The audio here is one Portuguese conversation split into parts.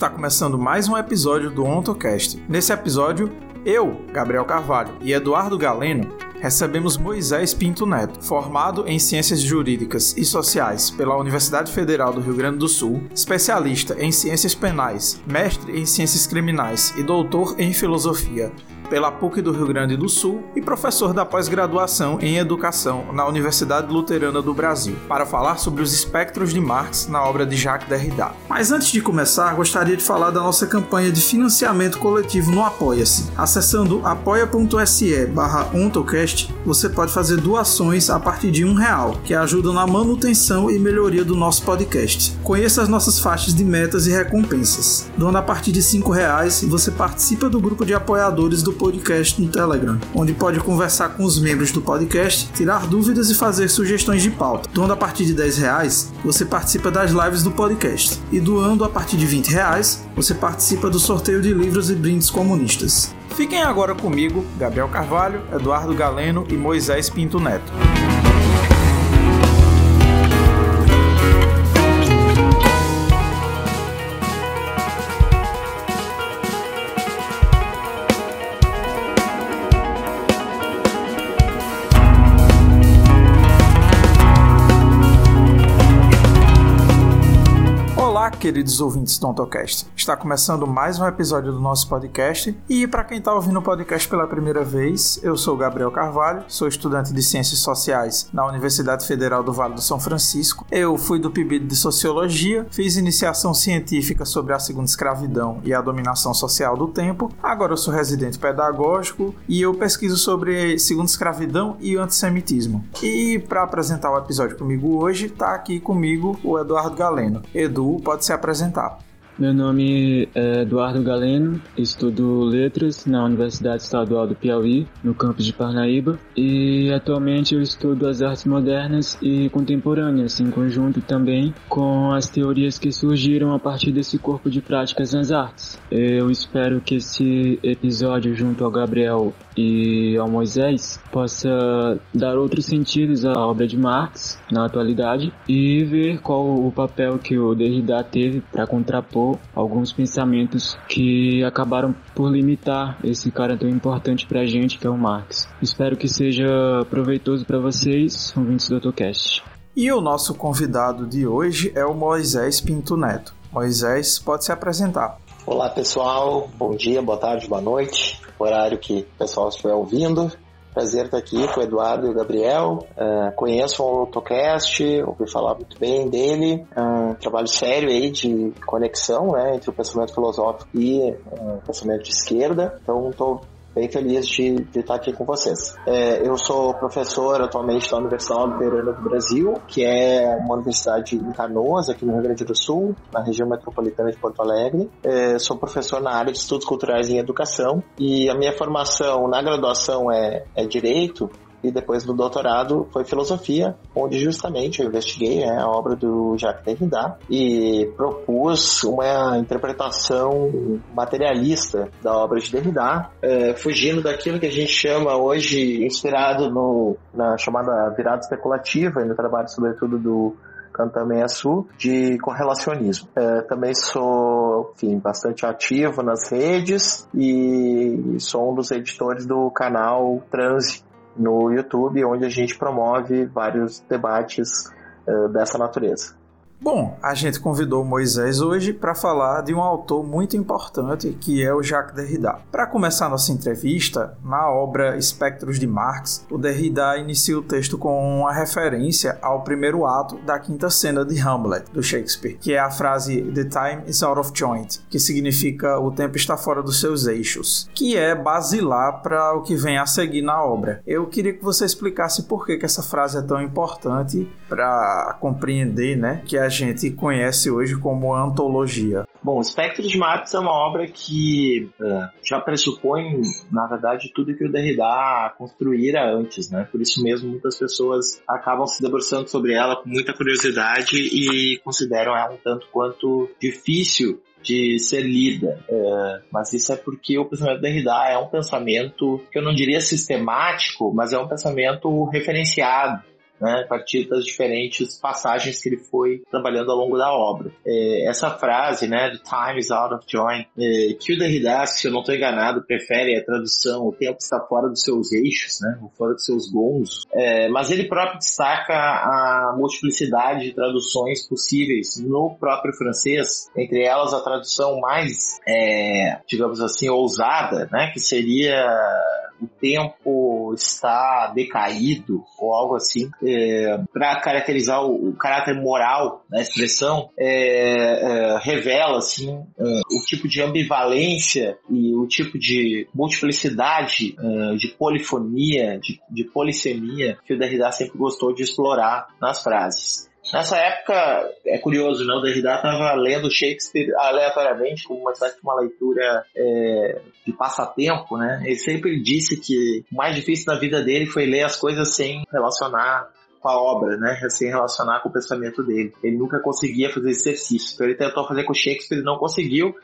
Está começando mais um episódio do OntoCast. Nesse episódio, eu, Gabriel Carvalho e Eduardo Galeno recebemos Moisés Pinto Neto, formado em Ciências Jurídicas e Sociais pela Universidade Federal do Rio Grande do Sul, especialista em Ciências Penais, mestre em Ciências Criminais e doutor em Filosofia pela PUC do Rio Grande do Sul e professor da pós-graduação em Educação na Universidade Luterana do Brasil, para falar sobre os espectros de Marx na obra de Jacques Derrida. Mas antes de começar, gostaria de falar da nossa campanha de financiamento coletivo no Apoia-se. Acessando apoia.se barra ontocast, você pode fazer doações a partir de um real, que ajudam na manutenção e melhoria do nosso podcast. Conheça as nossas faixas de metas e recompensas. Doando a partir de cinco reais, você participa do grupo de apoiadores do podcast no Telegram, onde pode conversar com os membros do podcast, tirar dúvidas e fazer sugestões de pauta. Doando a partir de 10 reais, você participa das lives do podcast. E doando a partir de 20 reais, você participa do sorteio de livros e brindes comunistas. Fiquem agora comigo, Gabriel Carvalho, Eduardo Galeno e Moisés Pinto Neto. Queridos ouvintes do Ontocast. Está começando mais um episódio do nosso podcast e para quem está ouvindo o podcast pela primeira vez, eu sou Gabriel Carvalho, sou estudante de Ciências Sociais na Universidade Federal do Vale do São Francisco. Eu fui do PIBID de Sociologia, fiz iniciação científica sobre a segunda escravidão e a dominação social do tempo. Agora eu sou residente pedagógico e eu pesquiso sobre segunda escravidão e antissemitismo. E para apresentar o episódio comigo hoje, está aqui comigo o Eduardo Galeno. Edu, pode se apresentar. Meu nome é Eduardo Galeno, estudo letras na Universidade Estadual do Piauí, no campus de Parnaíba, e atualmente eu estudo as artes modernas e contemporâneas, em conjunto também com as teorias que surgiram a partir desse corpo de práticas nas artes. Eu espero que esse episódio, junto ao Gabriel e ao Moisés, possa dar outros sentidos à obra de Marx na atualidade e ver qual o papel que o Derrida teve para contrapor alguns pensamentos que acabaram por limitar esse cara tão importante pra gente que é o Marx. Espero que seja proveitoso para vocês, ouvintes do AutoCast. E o nosso convidado de hoje é o Moisés Pinto Neto. Moisés, pode se apresentar. Olá pessoal, bom dia, boa tarde, boa noite, horário que o pessoal estiver ouvindo. Prazer estar aqui com o Eduardo e o Gabriel. Uh, conheço o AutoCast, ouvi falar muito bem dele. É trabalho sério aí de conexão né, entre o pensamento filosófico e o uh, pensamento de esquerda. Então, estou bem feliz de, de, estar aqui com vocês. É, eu sou professor atualmente da Universidade Luterana do Brasil, que é uma universidade em Canoas, aqui no Rio Grande do Sul, na região metropolitana de Porto Alegre. É, sou professor na área de estudos culturais em educação e a minha formação na graduação é, é Direito, e depois do doutorado foi filosofia, onde justamente eu investiguei né, a obra do Jacques Derrida e propus uma interpretação materialista da obra de Derrida, é, fugindo daquilo que a gente chama hoje, inspirado no, na chamada virada especulativa e no trabalho sobretudo do Cantamé Sul, de correlacionismo. É, também sou, enfim, bastante ativo nas redes e sou um dos editores do canal Transe, no YouTube, onde a gente promove vários debates uh, dessa natureza. Bom, a gente convidou Moisés hoje para falar de um autor muito importante que é o Jacques Derrida. Para começar nossa entrevista, na obra Espectros de Marx, o Derrida inicia o texto com uma referência ao primeiro ato da quinta cena de Hamlet, do Shakespeare, que é a frase The time is out of joint, que significa o tempo está fora dos seus eixos, que é basilar para o que vem a seguir na obra. Eu queria que você explicasse por que, que essa frase é tão importante para compreender né, que a gente conhece hoje como antologia? Bom, Espectro de Marx é uma obra que uh, já pressupõe, na verdade, tudo que o Derrida construíra antes, né? Por isso mesmo, muitas pessoas acabam se debruçando sobre ela com muita curiosidade e consideram ela um tanto quanto difícil de ser lida. É, mas isso é porque o pensamento Derrida é um pensamento que eu não diria sistemático, mas é um pensamento referenciado né, a partir das diferentes passagens que ele foi trabalhando ao longo da obra. É, essa frase, né, the time is out of joint, é, que o Derrida, se eu não estou enganado, prefere a tradução, o tempo está fora dos seus eixos, né, fora dos seus gons, é, mas ele próprio destaca a multiplicidade de traduções possíveis no próprio francês, entre elas a tradução mais, é, digamos assim, ousada, né, que seria o tempo está decaído ou algo assim, é, para caracterizar o, o, caráter moral da expressão, é, é, revela assim é, o tipo de ambivalência e o tipo de multiplicidade, é, de polifonia, de, de polissemia que o Derrida sempre gostou de explorar nas frases. Nessa época, é curioso, né? O Derrida estava lendo Shakespeare aleatoriamente, como uma espécie de uma leitura é, de passatempo, né? Ele sempre disse que o mais difícil da vida dele foi ler as coisas sem relacionar com a obra, né? Sem relacionar com o pensamento dele. Ele nunca conseguia fazer esse exercício. Então ele tentou fazer com Shakespeare não conseguiu.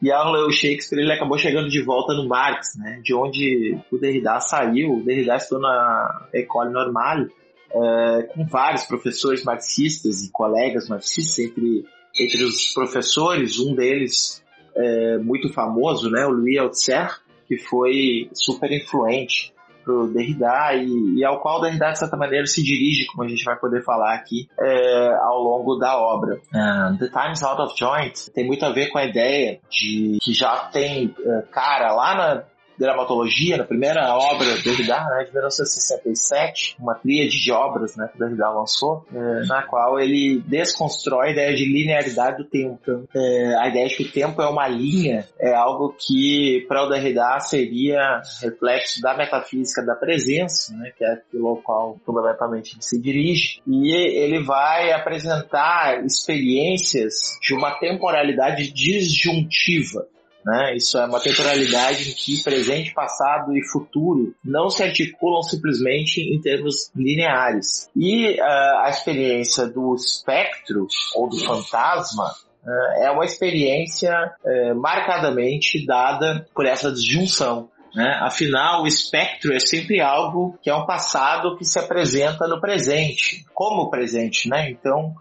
E ao ler o Shakespeare, ele acabou chegando de volta no Marx, né? De onde o Derrida saiu. O Derrida estudou na École Normale é, com vários professores marxistas e colegas marxistas, entre, entre os professores, um deles é, muito famoso, né, o Louis Althusser, que foi super influente pro Derrida e, e, ao qual o Derrida de certa maneira se dirige, como a gente vai poder falar aqui é, ao longo da obra. Uh, The Times Out of Joint tem muito a ver com a ideia de que já tem uh, cara lá na dramatologia, na primeira obra do Derrida, né, de 1967, uma tríade de obras né, que o Derrida lançou, é, na qual ele desconstrói a ideia de linearidade do tempo. Então, é, a ideia de que o tempo é uma linha é algo que para o Derrida seria reflexo da metafísica da presença, né, que é aquilo ao qual fundamentalmente ele se dirige, e ele vai apresentar experiências de uma temporalidade disjuntiva, né? Isso é uma temporalidade em que presente, passado e futuro não se articulam simplesmente em termos lineares. E uh, a experiência do espectro ou do fantasma uh, é uma experiência uh, marcadamente dada por essa disjunção. Né? Afinal, o espectro é sempre algo que é um passado que se apresenta no presente, como presente. Né? Então,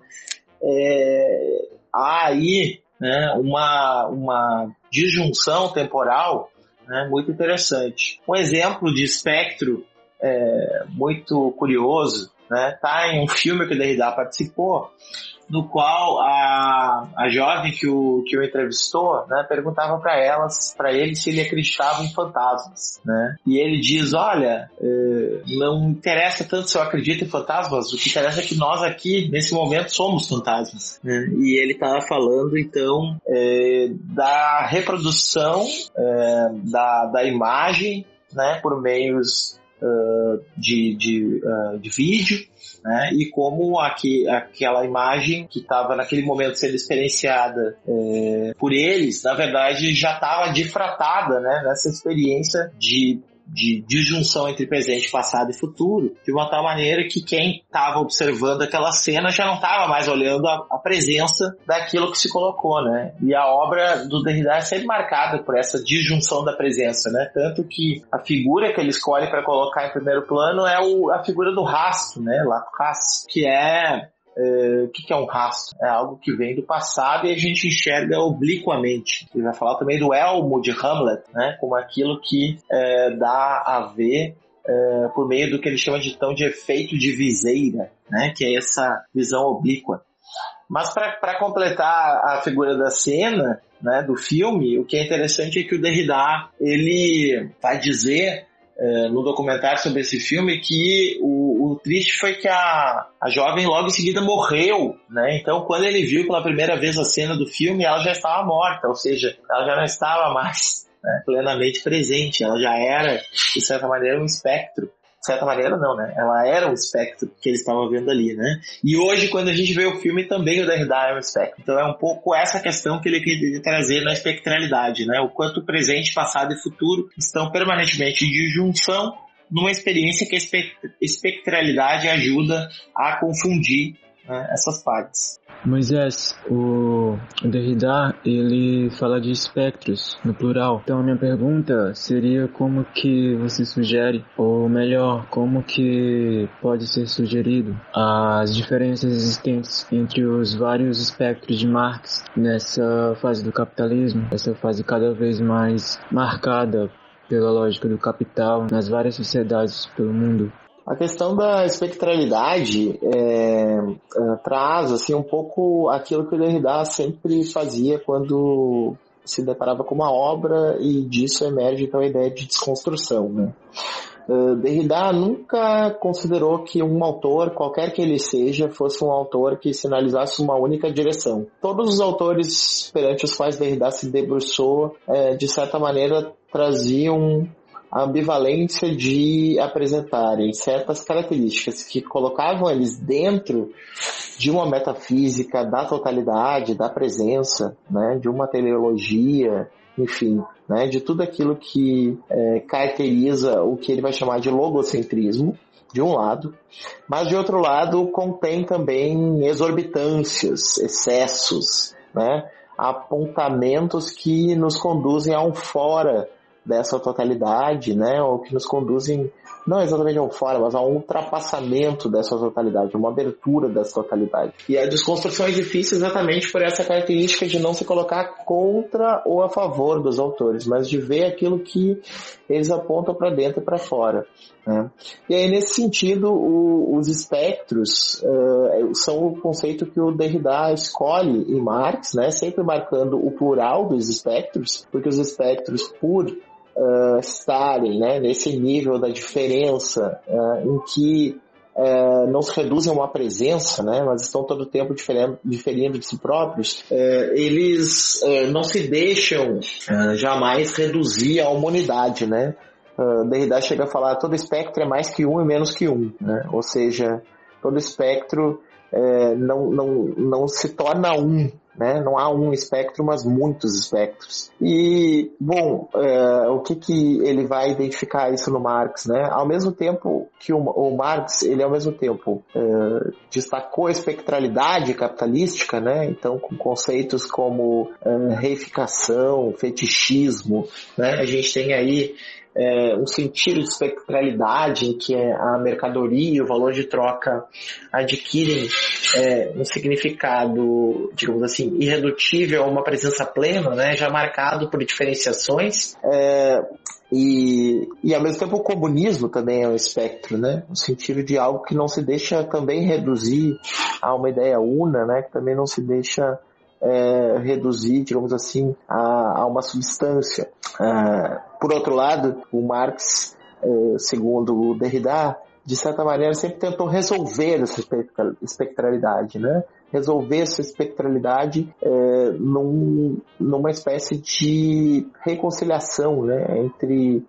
é, há aí né, uma, uma disjunção temporal né, muito interessante. Um exemplo de espectro é, muito curioso está né, tá em um filme que o Derrida participou, no qual a, a jovem que o, que o entrevistou né, perguntava para elas, para ele, se ele acreditava em fantasmas. Né? E ele diz: Olha, eh, não interessa tanto se eu acredito em fantasmas, o que interessa é que nós aqui, nesse momento, somos fantasmas. Né? E ele estava falando, então, eh, da reprodução eh, da, da imagem né, por meios uh, de, de, uh, de vídeo, né? E como aqui, aquela imagem que estava naquele momento sendo experienciada por eles, na verdade já estava difratada, né? Nessa experiência de de disjunção entre presente, passado e futuro, de uma tal maneira que quem estava observando aquela cena já não estava mais olhando a, a, presença daquilo que se colocou, né? E a obra do Derrida é sempre marcada por essa disjunção da presença, né? Tanto que a figura que ele escolhe para colocar em primeiro plano é o, a figura do rastro, né? Lá rastro, que é é, o que é um rastro? É algo que vem do passado e a gente enxerga obliquamente. Ele vai falar também do elmo de Hamlet, né? Como aquilo que é, dá a ver é, por meio do que ele chama de tão de efeito de viseira, né? Que é essa visão oblíqua. Mas para completar a figura da cena, né, do filme, o que é interessante é que o Derrida ele vai dizer no documentário sobre esse filme que o, o, triste foi que a, a jovem logo em seguida morreu, né? Então quando ele viu pela primeira vez a cena do filme, ela já estava morta, ou seja, ela já não estava mais né, plenamente presente, ela já era, de certa maneira, um espectro de certa maneira não, né? Ela era um espectro que eles estavam vendo ali, né? E hoje, quando a gente vê o filme, também o Derrida é um espectro. Então é um pouco essa questão que ele quer trazer na espectralidade, né? O quanto presente, passado e futuro estão permanentemente de junção numa experiência que a espectralidade ajuda a confundir né, essas partes. Moisés, o Derrida, ele fala de espectros no plural. Então a minha pergunta seria como que você sugere, ou melhor, como que pode ser sugerido as diferenças existentes entre os vários espectros de Marx nessa fase do capitalismo, essa fase cada vez mais marcada pela lógica do capital nas várias sociedades pelo mundo. A questão da espectralidade é, é, traz assim um pouco aquilo que o Derrida sempre fazia quando se deparava com uma obra e disso emerge então a ideia de desconstrução. Né? Uh, Derrida nunca considerou que um autor, qualquer que ele seja, fosse um autor que sinalizasse uma única direção. Todos os autores perante os quais Derrida se debruçou, é, de certa maneira, traziam a ambivalência de apresentarem certas características que colocavam eles dentro de uma metafísica da totalidade, da presença, né, de uma teleologia, enfim, né, de tudo aquilo que é, caracteriza o que ele vai chamar de logocentrismo, de um lado, mas de outro lado contém também exorbitâncias, excessos, né, apontamentos que nos conduzem a um fora dessa totalidade, né, ou que nos conduzem não exatamente a um fora, mas a um ultrapassamento dessa totalidade, uma abertura dessa totalidade. E a desconstrução é difícil exatamente por essa característica de não se colocar contra ou a favor dos autores, mas de ver aquilo que eles apontam para dentro e para fora. Né? E aí, nesse sentido, o, os espectros uh, são o conceito que o Derrida escolhe em Marx, né? sempre marcando o plural dos espectros, porque os espectros, por uh, estarem né, nesse nível da diferença uh, em que uh, não se reduzem a uma presença, né, mas estão todo o tempo diferendo, diferindo de si próprios, eles não se deixam jamais reduzir a humanidade, né? Derrida chega a falar todo espectro é mais que um e menos que um, né? ou seja, todo espectro não, não, não se torna um, né? Não há um espectro, mas muitos espectros. E, bom, é, o que, que ele vai identificar isso no Marx? Né? Ao mesmo tempo que o, o Marx, ele ao mesmo tempo é, destacou a espectralidade capitalística, né? então com conceitos como é, reificação, fetichismo, né? a gente tem aí é, um sentido de espectralidade em que a mercadoria e o valor de troca adquirem é, um significado, digamos assim, irredutível a uma presença plena, né, já marcado por diferenciações. É, e, e ao mesmo tempo o comunismo também é um espectro, né? No sentido de algo que não se deixa também reduzir a uma ideia una, né? Que também não se deixa é, reduzir, digamos assim, a, a uma substância. É, por outro lado, o Marx, é, segundo o Derrida, de certa maneira sempre tentou resolver essa espectralidade, né? resolver essa espectralidade é, num, numa espécie de reconciliação né, entre,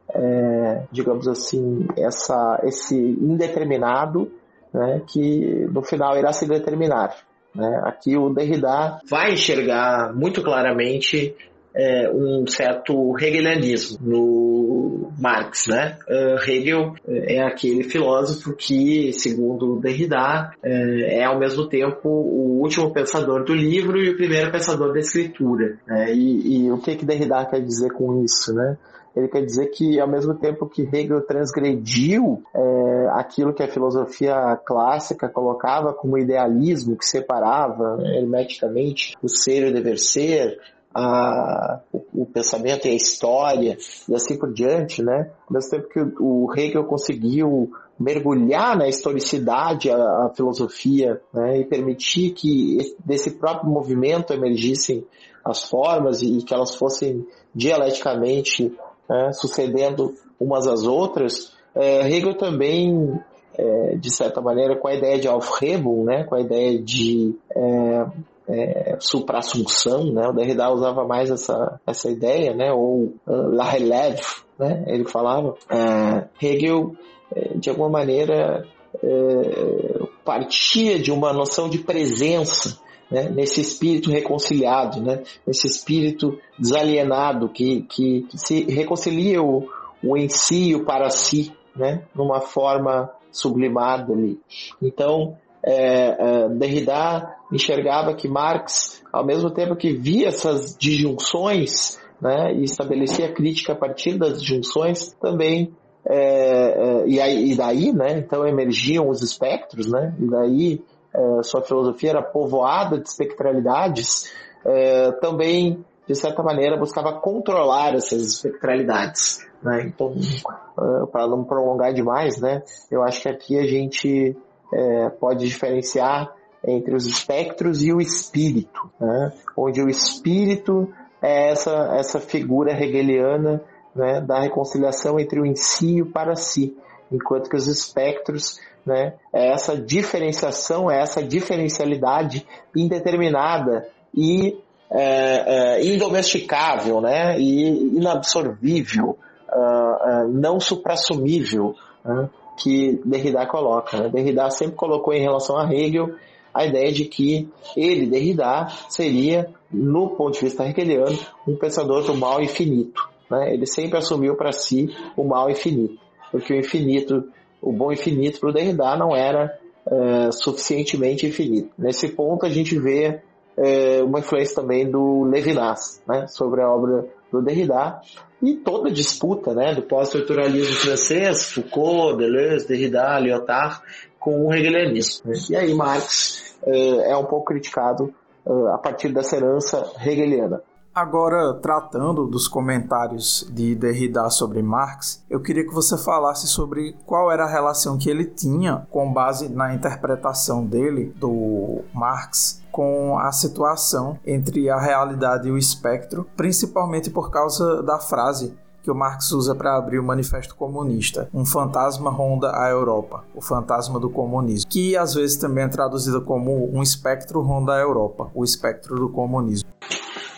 digamos assim, essa, esse indeterminado né, que no final irá se determinar. Né? Aqui o Derrida vai enxergar muito claramente é, um certo hegelianismo no Marx, né? Uh, Hegel é aquele filósofo que, segundo Derrida, é, é, ao mesmo tempo o último pensador do livro e o primeiro pensador da escritura. Né? E, e o que que Derrida quer dizer com isso, né? Ele quer dizer que, ao mesmo tempo que Hegel transgrediu é, aquilo que a filosofia clássica colocava como idealismo, que separava né, hermeticamente o ser e o dever ser, a, o, o, pensamento e a história e assim por diante, né? Ao mesmo tempo que o, o Hegel conseguiu mergulhar na historicidade a, a filosofia né? e permitir que desse próprio movimento emergissem as formas e, e que elas fossem dialeticamente né, sucedendo umas às outras, é, Hegel também, é, de certa maneira, com a ideia de Aufhebung, né, com a ideia de é, é, supra-assunção, né, o Derrida usava mais essa, essa ideia, né, ou uh, la relève, né, ele falava, é, Hegel, é, de alguma maneira, é, partia de uma noção de presença né, nesse espírito reconciliado, né, nesse espírito desalienado que, que, que se reconcilia o, o em si e o para si, né, numa forma sublimada ali. Então, é, é, Derrida enxergava que Marx, ao mesmo tempo que via essas disjunções né, e estabelecia crítica a partir das disjunções, também é, é, e, aí, e, daí, né, então emergiam os espectros, né, e daí é, sua filosofia era povoada de espectralidades, é, também, de certa maneira, buscava controlar essas espectralidades. Né? Então, é, para não prolongar demais, né, eu acho que aqui a gente é, pode diferenciar entre os espectros e o espírito, né? onde o espírito é essa, essa figura hegeliana né, da reconciliação entre o em si e o para si, enquanto que os espectros né, é essa diferenciação, é essa diferencialidade indeterminada e é, é, indomesticável né, e inabsorvível, uh, uh, não suprassumível, uh, que Derrida coloca. Né? Derrida sempre colocou em relação a Hegel a ideia de que ele, Derrida, seria, no ponto de vista hegeliano, um pensador do mal infinito. Né? Ele sempre assumiu para si o mal infinito, porque o infinito, o bom infinito para o Derrida não era é, suficientemente infinito. Nesse ponto a gente vê é, uma influência também do Levinas né? sobre a obra do Derrida e toda a disputa né, do pós-estruturalismo francês, Foucault, Deleuze, Derrida, Lyotard, com o hegelianismo. Né? E aí Marx é, é um pouco criticado é, a partir dessa herança hegeliana. Agora, tratando dos comentários de Derrida sobre Marx, eu queria que você falasse sobre qual era a relação que ele tinha, com base na interpretação dele do Marx, com a situação entre a realidade e o espectro, principalmente por causa da frase que o Marx usa para abrir o Manifesto Comunista. Um fantasma ronda a Europa, o fantasma do comunismo, que às vezes também é traduzida como um espectro ronda a Europa, o espectro do comunismo.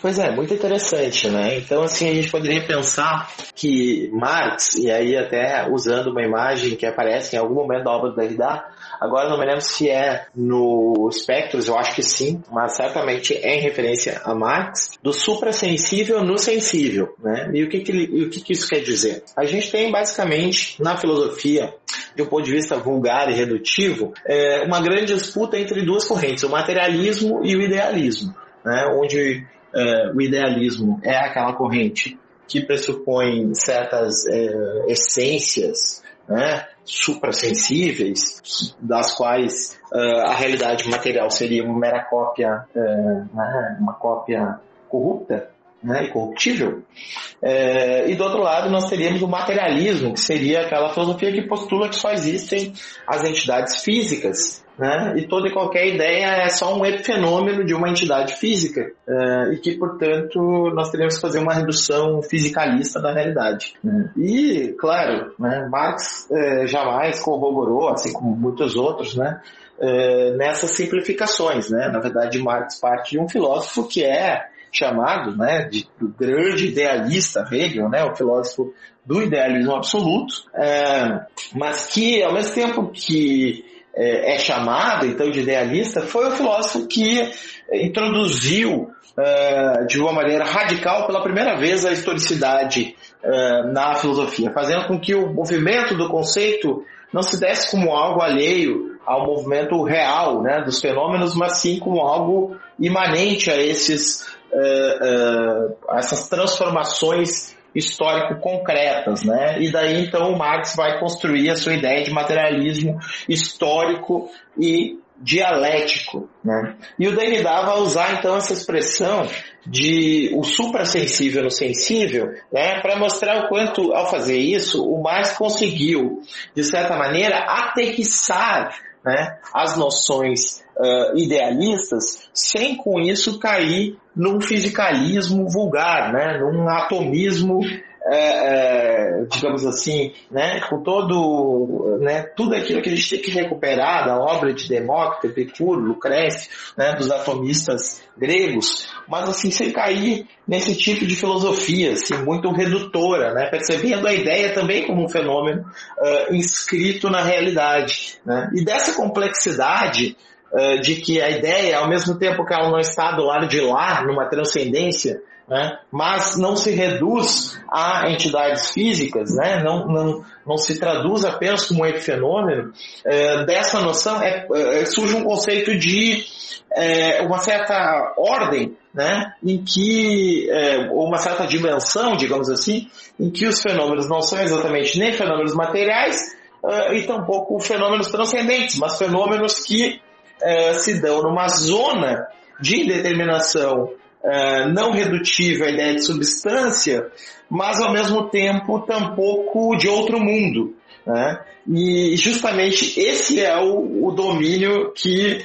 Pois é, muito interessante, né? Então, assim, a gente poderia pensar que Marx, e aí até usando uma imagem que aparece em algum momento da obra do Derrida, agora não me lembro se é no Spectros, eu acho que sim, mas certamente é em referência a Marx, do suprassensível no sensível, né? E o que, que, o que, que isso quer dizer? A gente tem basicamente na filosofia de um ponto de vista vulgar e redutivo, é uma grande disputa entre duas correntes, o materialismo e o idealismo, né? onde uh, o idealismo é aquela corrente que pressupõe certas uh, essências né, suprassensíveis, das quais uh, a realidade material seria uma mera cópia, né, uma cópia corrupta né, e corruptível. e do outro lado nós teríamos o materialismo, que seria aquela filosofia que postula que só existem as entidades físicas né? E toda e qualquer ideia é só um epifenômeno de uma entidade física uh, e que, portanto, nós teremos que fazer uma redução fisicalista da realidade. Né? E, claro, né, Marx uh, jamais corroborou, assim como muitos outros, né, uh, nessas simplificações. Né? Na verdade, Marx parte de um filósofo que é chamado né, de, do grande idealista Hegel, né, o filósofo do idealismo absoluto, mas que, ao mesmo tempo que é, é chamado, então, de idealista, foi o filósofo que introduziu Uh, de uma maneira radical pela primeira vez a historicidade uh, na filosofia, fazendo com que o movimento do conceito não se desse como algo alheio ao movimento real né, dos fenômenos, mas sim como algo imanente a esses, uh, essas transformações histórico-concretas, né? E daí então o Marx vai construir a sua ideia de materialismo histórico e dialético, né? E o Derrida vai usar então essa expressão de o suprassensível no sensível, né, para mostrar o quanto ao fazer isso o Marx conseguiu, de certa maneira, aterrissar né, as noções uh, idealistas, sem com isso cair num fisicalismo vulgar, né, num atomismo digamos assim, né, com todo, né, tudo aquilo que a gente tem que recuperar da obra de Demócrito, Epicuro, Lucrécio, né, dos atomistas gregos, mas assim, sem cair nesse tipo de filosofia, assim, muito redutora, né, percebendo a ideia também como um fenômeno uh, inscrito na realidade. Né, e dessa complexidade uh, de que a ideia, ao mesmo tempo que ela não está do lado de lá, numa transcendência, né, mas não se reduz a entidades físicas, né, não, não, não se traduz apenas como um epifenômeno, uh, dessa noção é, uh, surge um conceito de uma certa ordem né, em que, é, uma certa dimensão, digamos assim, em que os fenômenos não são exatamente nem fenômenos materiais e tampouco fenômenos transcendentes, mas fenômenos que uh, se dão numa zona de indeterminação uh, não redutível à ideia de substância, mas ao mesmo tempo tampouco de outro mundo. Né? E justamente esse é o, o domínio que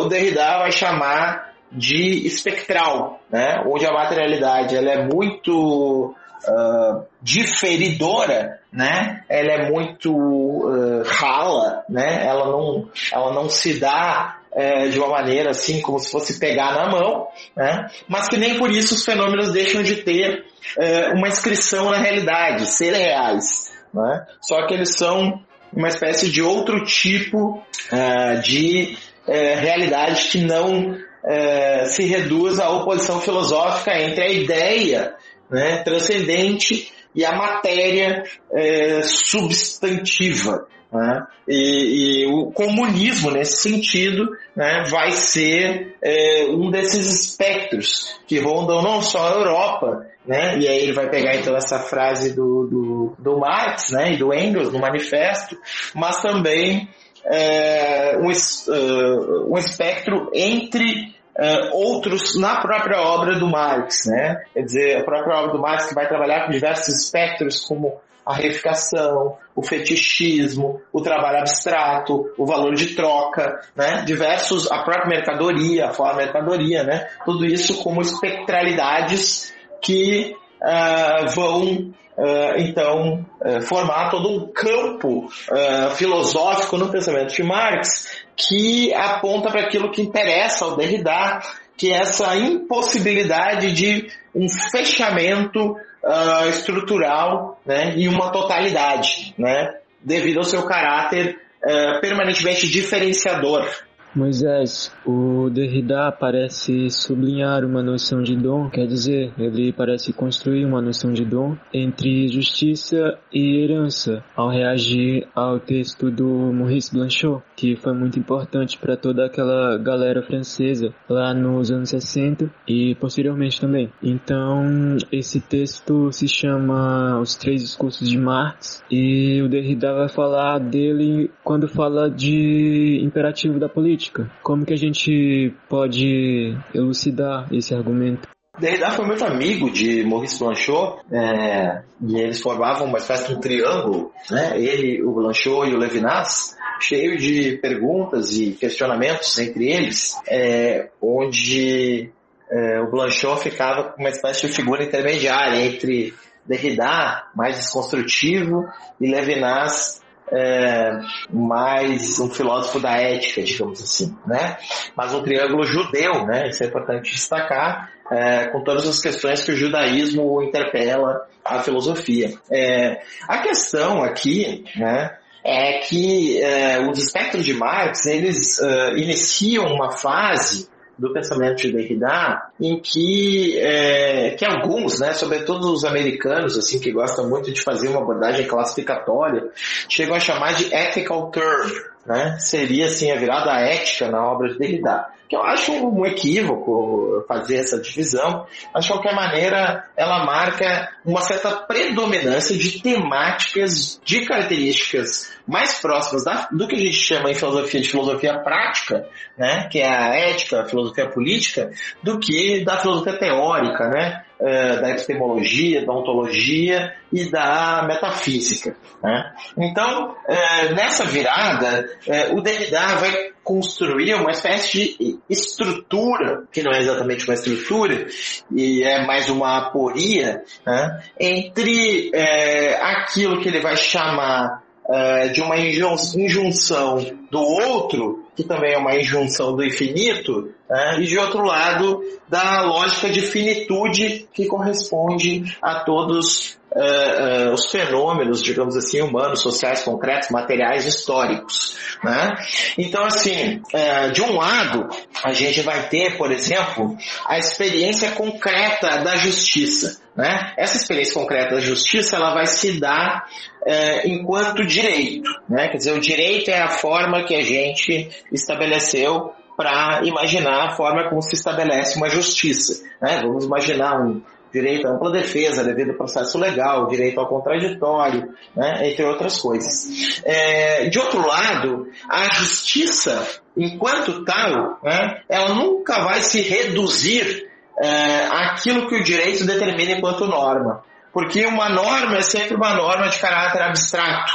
o Derrida vai chamar de espectral, né? onde a materialidade ela é muito uh, diferidora, né? ela é muito uh, rala, né? ela, não, ela não se dá é, de uma maneira assim como se fosse pegar na mão, né? mas que nem por isso os fenômenos deixam de ter é, uma inscrição na realidade, serem reais. Né? Só que eles são uma espécie de outro tipo uh, de uh, realidade que não é, se reduz à oposição filosófica entre a ideia né, transcendente e a matéria é, substantiva. Né? E, e, o comunismo, nesse sentido, né, vai ser é, um desses espectros que rondam não só a Europa, né, e aí ele vai pegar então essa frase do, do, do Marx né, e do Engels no manifesto, mas também é, um, uh, um espectro entre uh, outros na própria obra do Marx, né? Quer dizer, a própria obra do Marx que vai trabalhar com diversos espectros como a reificação, o fetichismo, o trabalho abstrato, o valor de troca, né? Diversos, a própria mercadoria, a forma mercadoria, né? Tudo isso como espectralidades que uh, vão Uh, então, uh, formar todo um campo uh, filosófico no pensamento de Marx que aponta para aquilo que interessa ao Derrida, que é essa impossibilidade de um fechamento estrutural né, e uma totalidade, né, devido ao seu caráter permanentemente diferenciador. Moisés, o Derrida parece sublinhar uma noção de dom, quer dizer, ele parece construir uma noção de dom entre justiça e herança, ao reagir ao texto do Maurice Blanchot, que foi muito importante para toda aquela galera francesa lá nos anos 60 e posteriormente também. Então, esse texto se chama Os Três Discursos de Marx e o Derrida vai falar dele quando fala de imperativo da política política. Como que a gente pode elucidar esse argumento? Derrida foi muito amigo de Maurice Blanchot é, e eles formavam uma espécie de um triângulo, né? ele, o Blanchot e o Levinas, cheio de perguntas e questionamentos entre eles, é, onde é, o Blanchot ficava com uma espécie de figura intermediária entre Derrida, mais desconstrutivo, e Levinas, é, mais um filósofo da ética, digamos assim, né? Mas um triângulo judeu, né? Isso é importante destacar, é, com todas as questões que o judaísmo interpela a filosofia. É, a questão aqui, né? É que é, os espectros de Marx eles uh, iniciam uma fase do pensamento de Derrida, em que, é, que alguns, né, sobretudo os americanos, assim, que gostam muito de fazer uma abordagem classificatória, chegam a chamar de ethical turn, né? Seria assim a virada ética na obra de Derrida que eu acho um equívoco fazer essa divisão, mas de qualquer maneira ela marca uma certa predominância de temáticas, de características mais próximas da, do que a gente chama em filosofia de filosofia prática, né, que é a ética, a filosofia política, do que da filosofia teórica, né, é, da epistemologia, da ontologia e da metafísica. Né? Então, é, nessa virada, é, o Derrida vai construir uma espécie de estrutura, que não é exatamente uma estrutura, e é mais uma aporia, né? entre aquilo que ele vai chamar uh, de uma injunção do outro, que também é uma injunção do infinito, né? e de outro lado, da lógica de finitude que corresponde a todos uh, uh, os fenômenos, digamos assim, humanos, sociais, concretos, materiais, históricos. Né? Então, assim, uh, de um lado, a gente vai ter, por exemplo, a experiência concreta da justiça. Né? Essa experiência concreta da justiça ela vai se dar enquanto direito. Né? Quer dizer, o direito é a forma que a gente estabeleceu para imaginar a forma como se estabelece uma justiça. Né? Vamos imaginar um, direito à ampla defesa, devido ao processo legal, direito ao contraditório, né, entre outras coisas. É, de outro lado, a justiça, enquanto tal, né, ela nunca vai se reduzir é, àquilo que o direito determina enquanto norma. Porque uma norma é sempre uma norma de caráter abstrato.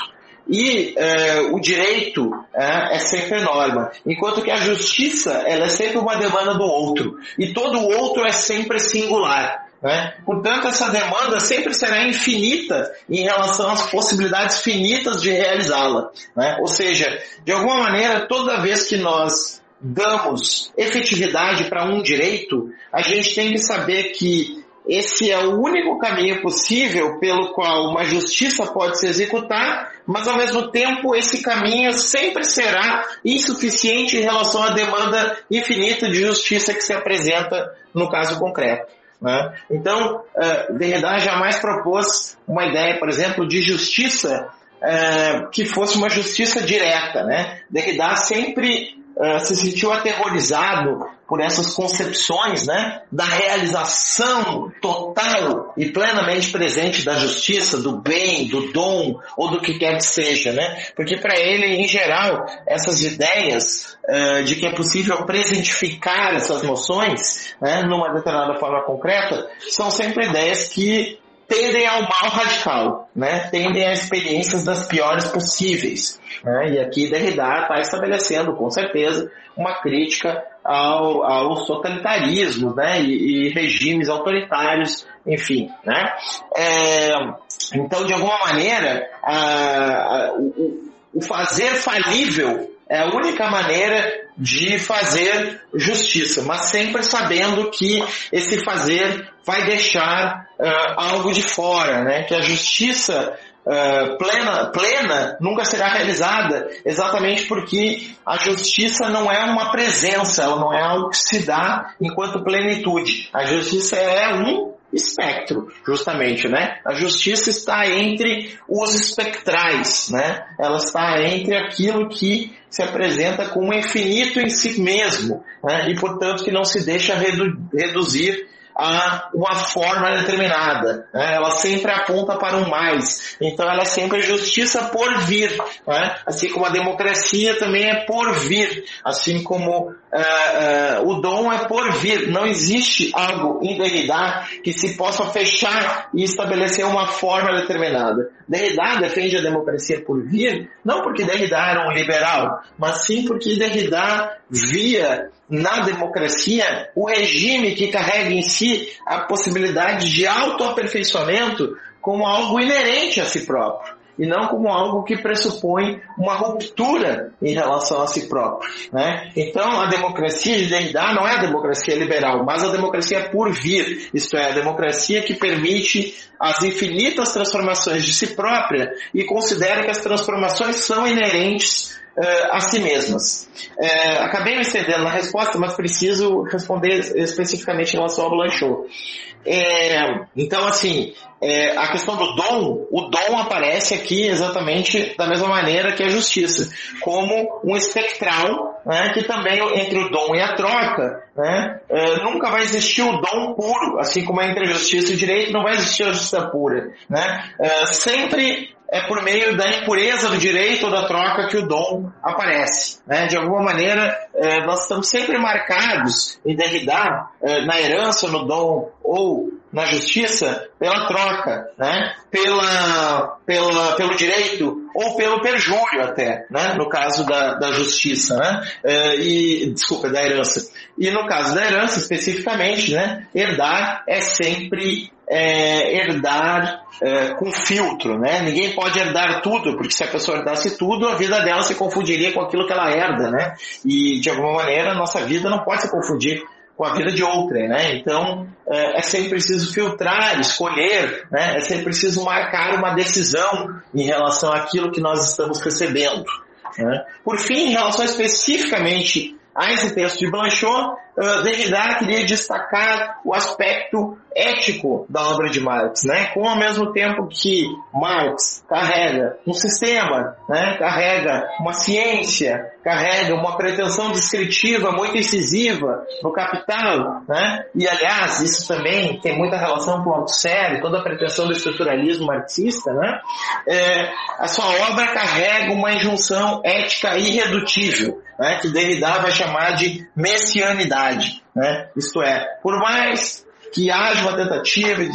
E é, o direito é, é, sempre norma, enquanto que a justiça ela é sempre uma demanda do outro e todo outro é sempre singular. Né? Portanto, essa demanda sempre será infinita em relação às possibilidades finitas de realizá-la. Né? Ou seja, de alguma maneira, toda vez que nós damos efetividade para um direito, a gente tem que saber que esse é o único caminho possível pelo qual uma justiça pode se executar, mas ao mesmo tempo esse caminho sempre será insuficiente em relação à demanda infinita de justiça que se apresenta no caso concreto. Né? Então, uh, Derrida jamais propôs uma ideia, por exemplo, de justiça uh, que fosse uma justiça direta. Né? Derrida sempre uh, se sentiu aterrorizado por essas concepções né, da realização total e plenamente presente da justiça, do bem, do dom ou do que quer que seja, né? Porque para ele, em geral, essas ideias uh, de que é possível presentificar essas noções né, numa determinada forma concreta são sempre ideias que tendem ao mal radical, né? tendem a experiências das piores possíveis. Né? E aqui Derrida está estabelecendo, com certeza, uma crítica ao, aos totalitarismos né? E, e, regimes autoritários, enfim. Né? É, então, de alguma maneira, a, a, o, o fazer falível é a única maneira de fazer justiça, mas sempre sabendo que esse fazer vai deixar uh, algo de fora, né? Que a justiça uh, plena, plena nunca será realizada, exatamente porque a justiça não é uma presença, ela não é algo que se dá enquanto plenitude. A justiça é um espectro, justamente, né? A justiça está entre os espectrais, né? Ela está entre aquilo que se apresenta como infinito em si mesmo, né? E portanto que não se deixa redu reduzir a uma forma determinada. Né? Ela sempre aponta para um mais. Então ela é sempre justiça por vir. Né? Assim como a democracia também é por vir. Assim como uh, uh, o dom é por vir. Não existe algo em Derrida que se possa fechar e estabelecer uma forma determinada. Derrida defende a democracia por vir, não porque Derrida era um liberal, mas sim porque Derrida via na democracia o regime que carrega em si a possibilidade de autoaperfeiçoamento como algo inerente a si próprio e não como algo que pressupõe uma ruptura em relação a si próprio. Né? Então, a democracia de Derrida não é a democracia liberal, mas a democracia por vir, isto é, a democracia que permite as infinitas transformações de si própria e considera que as transformações são inerentes uh, a si mesmas. Uh, acabei me estendendo na resposta, mas preciso responder especificamente em relação ao Blanchot. É, então, assim, é, a questão do dom, o dom aparece aqui exatamente da mesma maneira que a justiça, como um espectral, né, que também entre o dom e a troca, né, é, nunca vai existir o dom puro, assim como entre a justiça e o direito, não vai existir a justiça pura. Né, sempre é por meio da impureza do direito ou da troca que o dom aparece. Né? De alguma maneira, é, nós estamos sempre marcados em Derrida, é, na herança, no dom ou na justiça pela troca, né? pela, pela, pelo direito ou pelo perjúrio até, né? no caso da, da justiça, né? Uh, e, desculpa, da herança. E no caso da herança, especificamente, né? herdar é sempre é, herdar é, com filtro, né? Ninguém pode herdar tudo, porque se a pessoa herdasse tudo, a vida dela se confundiria com aquilo que ela herda, né? E de alguma maneira a nossa vida não pode se confundir com a vida de outrem, né? Então é, é sempre preciso filtrar, escolher, né? É sempre preciso marcar uma decisão em relação àquilo que nós estamos recebendo. Né? Por fim, em relação especificamente a esse texto de Blanchot, Derrida queria destacar o aspecto ético da obra de Marx, né? Com ao mesmo tempo que Marx carrega um sistema, né? Carrega uma ciência, carrega uma pretensão descritiva muito incisiva no Capital, né? E aliás, isso também tem muita relação com o Althusser, toda a pretensão do estruturalismo marxista, né? É, a sua obra carrega uma injunção ética irredutível, né? Que Derrida vai chamar de messianidade, né? Isto é, por mais que haja uma tentativa de,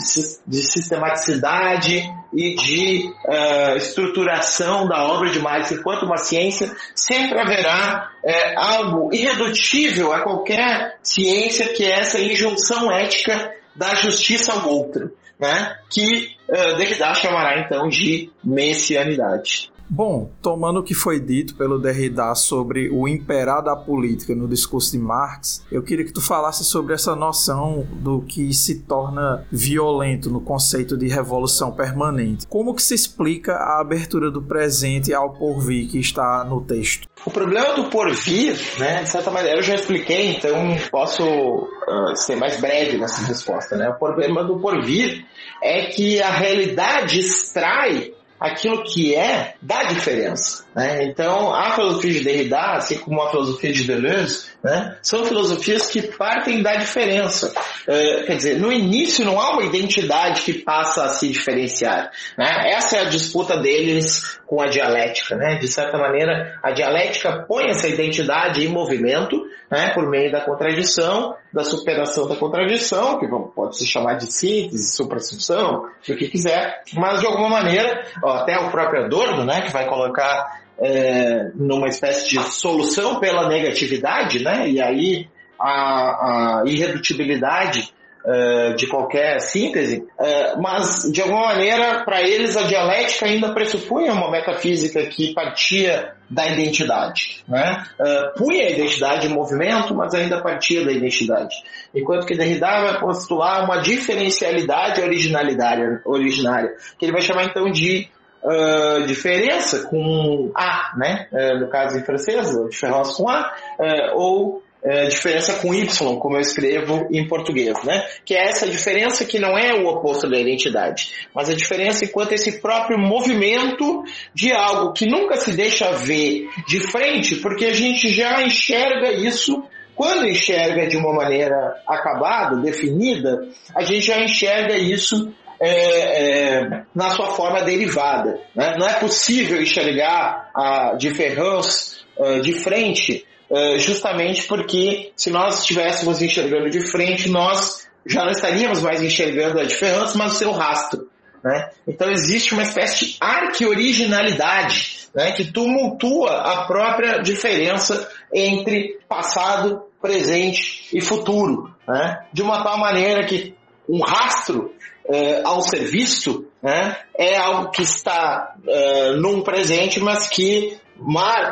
de sistematicidade e de uh, estruturação da obra de Marx enquanto uma ciência, sempre haverá uh, algo irredutível a qualquer ciência que é essa injunção ética da justiça ao outro, né? que uh, Derrida chamará então de messianidade. Bom, tomando o que foi dito pelo Derrida sobre o imperar da política no discurso de Marx, eu queria que tu falasse sobre essa noção do que se torna violento no conceito de revolução permanente. Como que se explica a abertura do presente ao porvir que está no texto? O problema do porvir, né, de certa maneira eu já expliquei, então posso uh, ser mais breve nessa resposta, né? O problema do porvir é que a realidade extrai aquilo que é da diferença. Né? Então, a filosofia de Derrida, assim como a filosofia de Deleuze, né, são filosofias que partem da diferença. Uh, quer dizer, no início não há uma identidade que passa a se diferenciar. Né? Essa é a disputa deles com a dialética. Né? De certa maneira, a dialética põe essa identidade em movimento né, por meio da contradição, da superação da contradição, que pode se chamar de síntese, suprassunção, o que quiser, mas de alguma maneira, ó, até o próprio Adorno, né, que vai colocar é, numa espécie de solução pela negatividade, né, e aí a, a irredutibilidade uh, de qualquer síntese, uh, mas de alguma maneira, para eles, a dialética ainda pressupunha uma metafísica que partia da identidade. Né? Uh, punha a identidade em movimento, mas ainda partia da identidade. Enquanto que Derrida vai postular uma diferencialidade originalidade, originária, que ele vai chamar então de Uh, diferença com A, né? Uh, no caso em francês, diferença com A, uh, ou diferença com Y, como eu escrevo em português, né? Que é essa diferença que não é o oposto da identidade, mas a diferença enquanto esse próprio movimento de algo que nunca se deixa ver de frente, porque a gente já enxerga isso quando enxerga de uma maneira acabada, definida, a gente já enxerga isso é, é, na sua forma derivada. Né? Não é possível enxergar a diferença uh, de frente eh, justamente porque se nós estivéssemos enxergando de frente, nós já não estaríamos mais enxergando a diferença, mas o seu rastro. Né? Então existe uma espécie de arque-originalidade né, que tumultua a própria diferença entre passado, presente e futuro. Né? De uma tal maneira que um rastro eh, ao ser visto né, é algo que está eh, num presente, mas que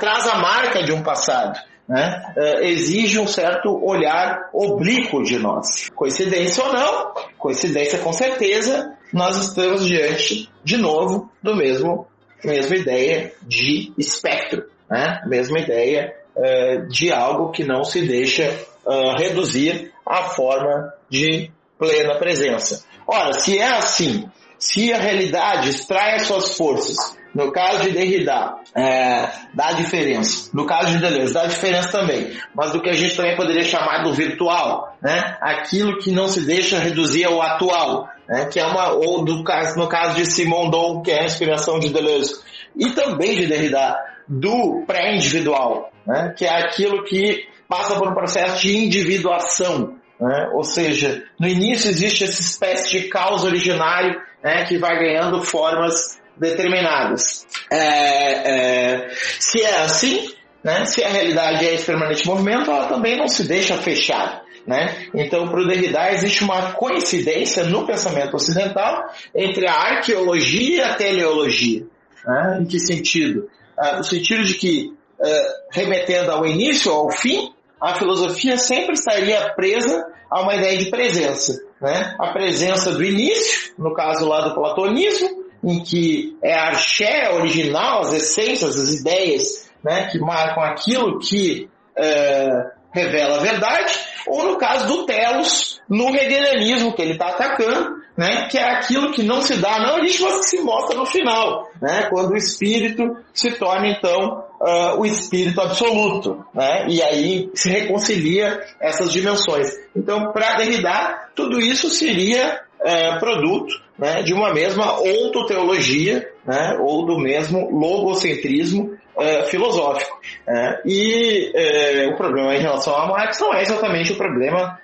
traz a marca de um passado né, uh, exige um certo olhar oblíquo de nós. Coincidência ou não, coincidência com certeza, nós estamos diante, de novo, do mesmo mesma ideia de espectro, né? mesma ideia uh, de algo que não se deixa uh, reduzir à forma de plena presença. Ora, se é assim, se a realidade extrai as suas forças no caso de Derrida, é, dá diferença. No caso de Deleuze, dá diferença também. Mas do que a gente também poderia chamar do virtual, né? Aquilo que não se deixa reduzir ao atual, né? Que é uma, ou do, no caso de Simondon, que é a inspiração de Deleuze. E também de Derrida, do pré-individual, né? Que é aquilo que passa por um processo de individuação, Né? Ou seja, no início existe essa espécie de caos originário né, que vai ganhando formas determinadas. É, é, se é assim, né, se a realidade é esse permanente movimento, ela também não se deixa fechar. Né? Então, para o Derrida, existe uma coincidência no pensamento ocidental entre a arqueologia e a teleologia. Né? Em que sentido? Ah, no sentido de que, uh, remetendo ao início, ao fim, a filosofia sempre estaria presa a uma ideia de presença. Né? A presença do início, no caso lá do platonismo, em que é a arché original, as essências, as ideias né, que marcam aquilo que uh, revela a verdade, ou no caso do Telos, no hegelianismo que ele está atacando, né, que é aquilo que não se dá não existe, mas que se mostra no final, né, quando o espírito se torna então uh, o espírito absoluto, né, e aí se reconcilia essas dimensões. Então, para Derrida, tudo isso seria uh, produto né, de uma mesma ontoteologia, né, ou do mesmo logocentrismo uh, filosófico. Né? E uh, o problema em relação a Marx não é exatamente o problema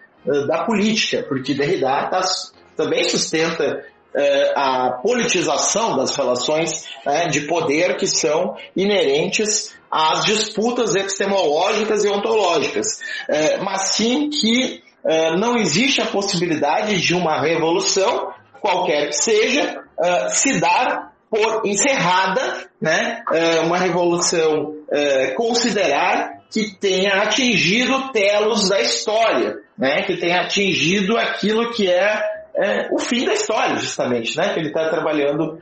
da política, porque Derrida tá, também sustenta a politização das relações né, de poder que são inerentes às disputas epistemológicas e ontológicas, mas sim que não existe a possibilidade de uma revolução, qualquer que seja, se dar por encerrada, né, é, uma revolução é, considerar que tenha atingido telos da história, né, que tenha atingido aquilo que é, é o fim da história, justamente, né, que ele está trabalhando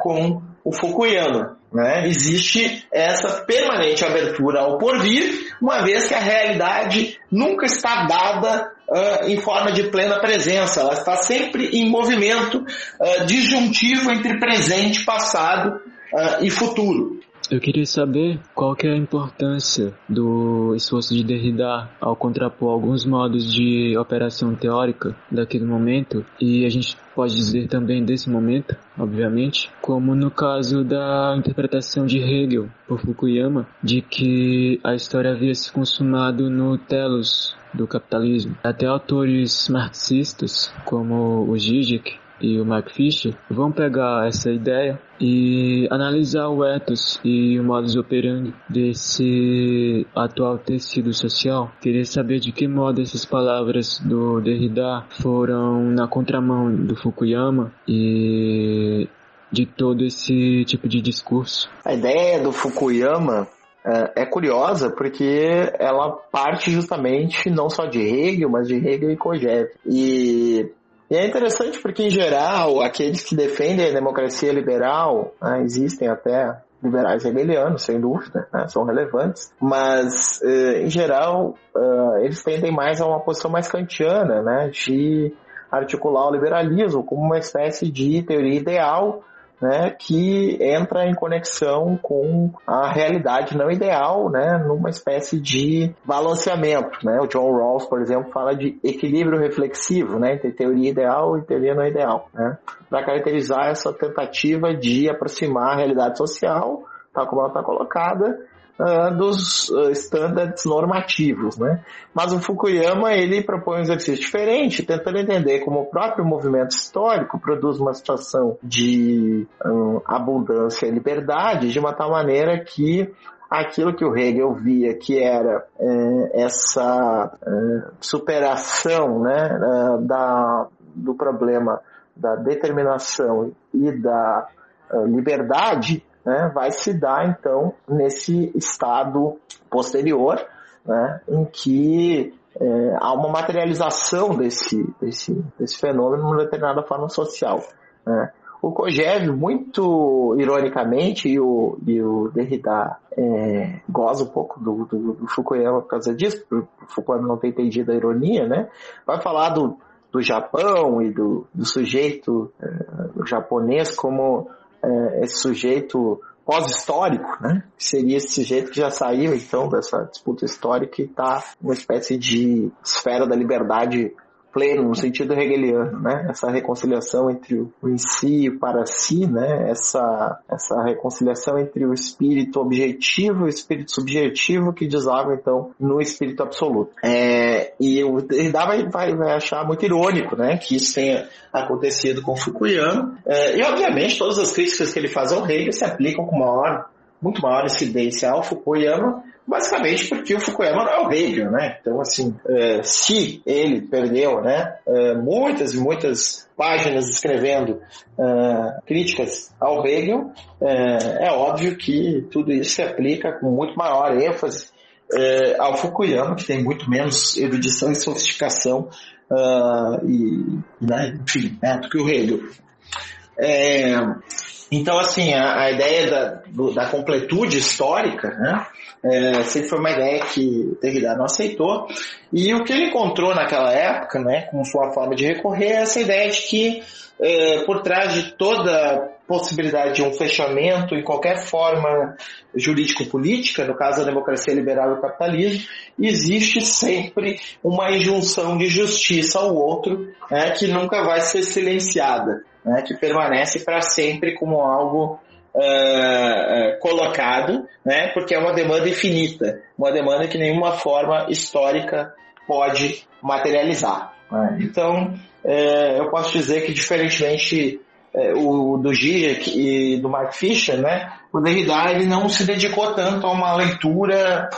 com o Fukuyama. Né? Existe essa permanente abertura ao porvir, uma vez que a realidade nunca está dada uh, em forma de plena presença, ela está sempre em movimento uh, disjuntivo entre presente, passado uh, e futuro. Eu queria saber qual que é a importância do esforço de Derrida ao contrapor alguns modos de operação teórica daquele momento e a gente pode dizer também desse momento, obviamente, como no caso da interpretação de Hegel por Fukuyama de que a história havia se consumado no telos do capitalismo. Até autores marxistas como o Zizek e o Mark Fisher vão pegar essa ideia e analisar o ethos e o modus operandi desse atual tecido social. Queria saber de que modo essas palavras do Derrida foram na contramão do Fukuyama e de todo esse tipo de discurso. A ideia do Fukuyama é, é curiosa porque ela parte justamente não só de Hegel, mas de Hegel e Kojève. E e é interessante porque, em geral, aqueles que defendem a democracia liberal, né, existem até liberais rebelianos, sem dúvida, né, são relevantes, mas, eh, em geral, eh, eles tendem mais a uma posição mais kantiana, né, de articular o liberalismo como uma espécie de teoria ideal né, que entra em conexão com a realidade não ideal, né, numa espécie de balanceamento, né? O John Rawls, por exemplo, fala de equilíbrio reflexivo, né, entre teoria ideal e teoria não ideal, né, para caracterizar essa tentativa de aproximar a realidade social, tal como ela está colocada, uh, dos uh, standards normativos, né? Mas o Fukuyama, ele propõe um exercício diferente, tentando entender como o próprio movimento histórico produz uma situação de um, abundância e liberdade de uma tal maneira que aquilo que o Hegel via que era é, essa é, superação né, é, da, do problema da determinação e da liberdade né, vai se dar então nesse estado posterior, né, em que é, há uma materialização desse, desse, desse fenômeno numa determinada forma social. Né. O Kojev, muito ironicamente, e o, e o Derrida é, goza um pouco do, do, do, Fukuyama por causa disso, o Fukuyama não tem entendido a ironia, né? vai falar do, do Japão e do, do sujeito é, japonês como é, esse sujeito pós-histórico, né? Seria esse sujeito que já saiu, então, dessa disputa histórica e está uma espécie de esfera da liberdade pleno no sentido hegeliano, né? Essa reconciliação entre o em si e o para si, né? Essa, essa reconciliação entre o espírito objetivo e o espírito subjetivo que desaba então no espírito absoluto. É, e o Derrida vai, vai, vai, achar muito irônico, né? Que isso tenha acontecido com Fukuyama. É, e obviamente todas as críticas que ele faz ao Hegel se aplicam com maior, muito maior incidência ao Fukuyama, basicamente porque o Fukuyama não é o Hegel, né? Então, assim, é, se ele perdeu, né, é, muitas e muitas páginas escrevendo é, críticas ao Hegel, é, óbvio que tudo isso se aplica com muito maior ênfase ao Fukuyama, que tem muito menos erudição e sofisticação e, né, enfim, né, do que o Hegel. É, então, assim, a, a ideia da, do, da, completude histórica, né, é, sempre foi uma ideia que Derrida não aceitou. E o que ele encontrou naquela época, né, como sua forma de recorrer, é essa ideia de que é, por trás de toda possibilidade de um fechamento em qualquer forma jurídico-política, no caso da democracia liberal e o capitalismo, existe sempre uma injunção de justiça ao outro né, que nunca vai ser silenciada né, que permanece para sempre como algo uh, colocado, né, porque é uma demanda infinita, uma demanda que nenhuma forma histórica pode materializar. Né? Então, uh, eu posso dizer que, diferentemente o do Zizek e do Mark Fisher, né, o Derrida ele não se dedicou tanto a uma leitura,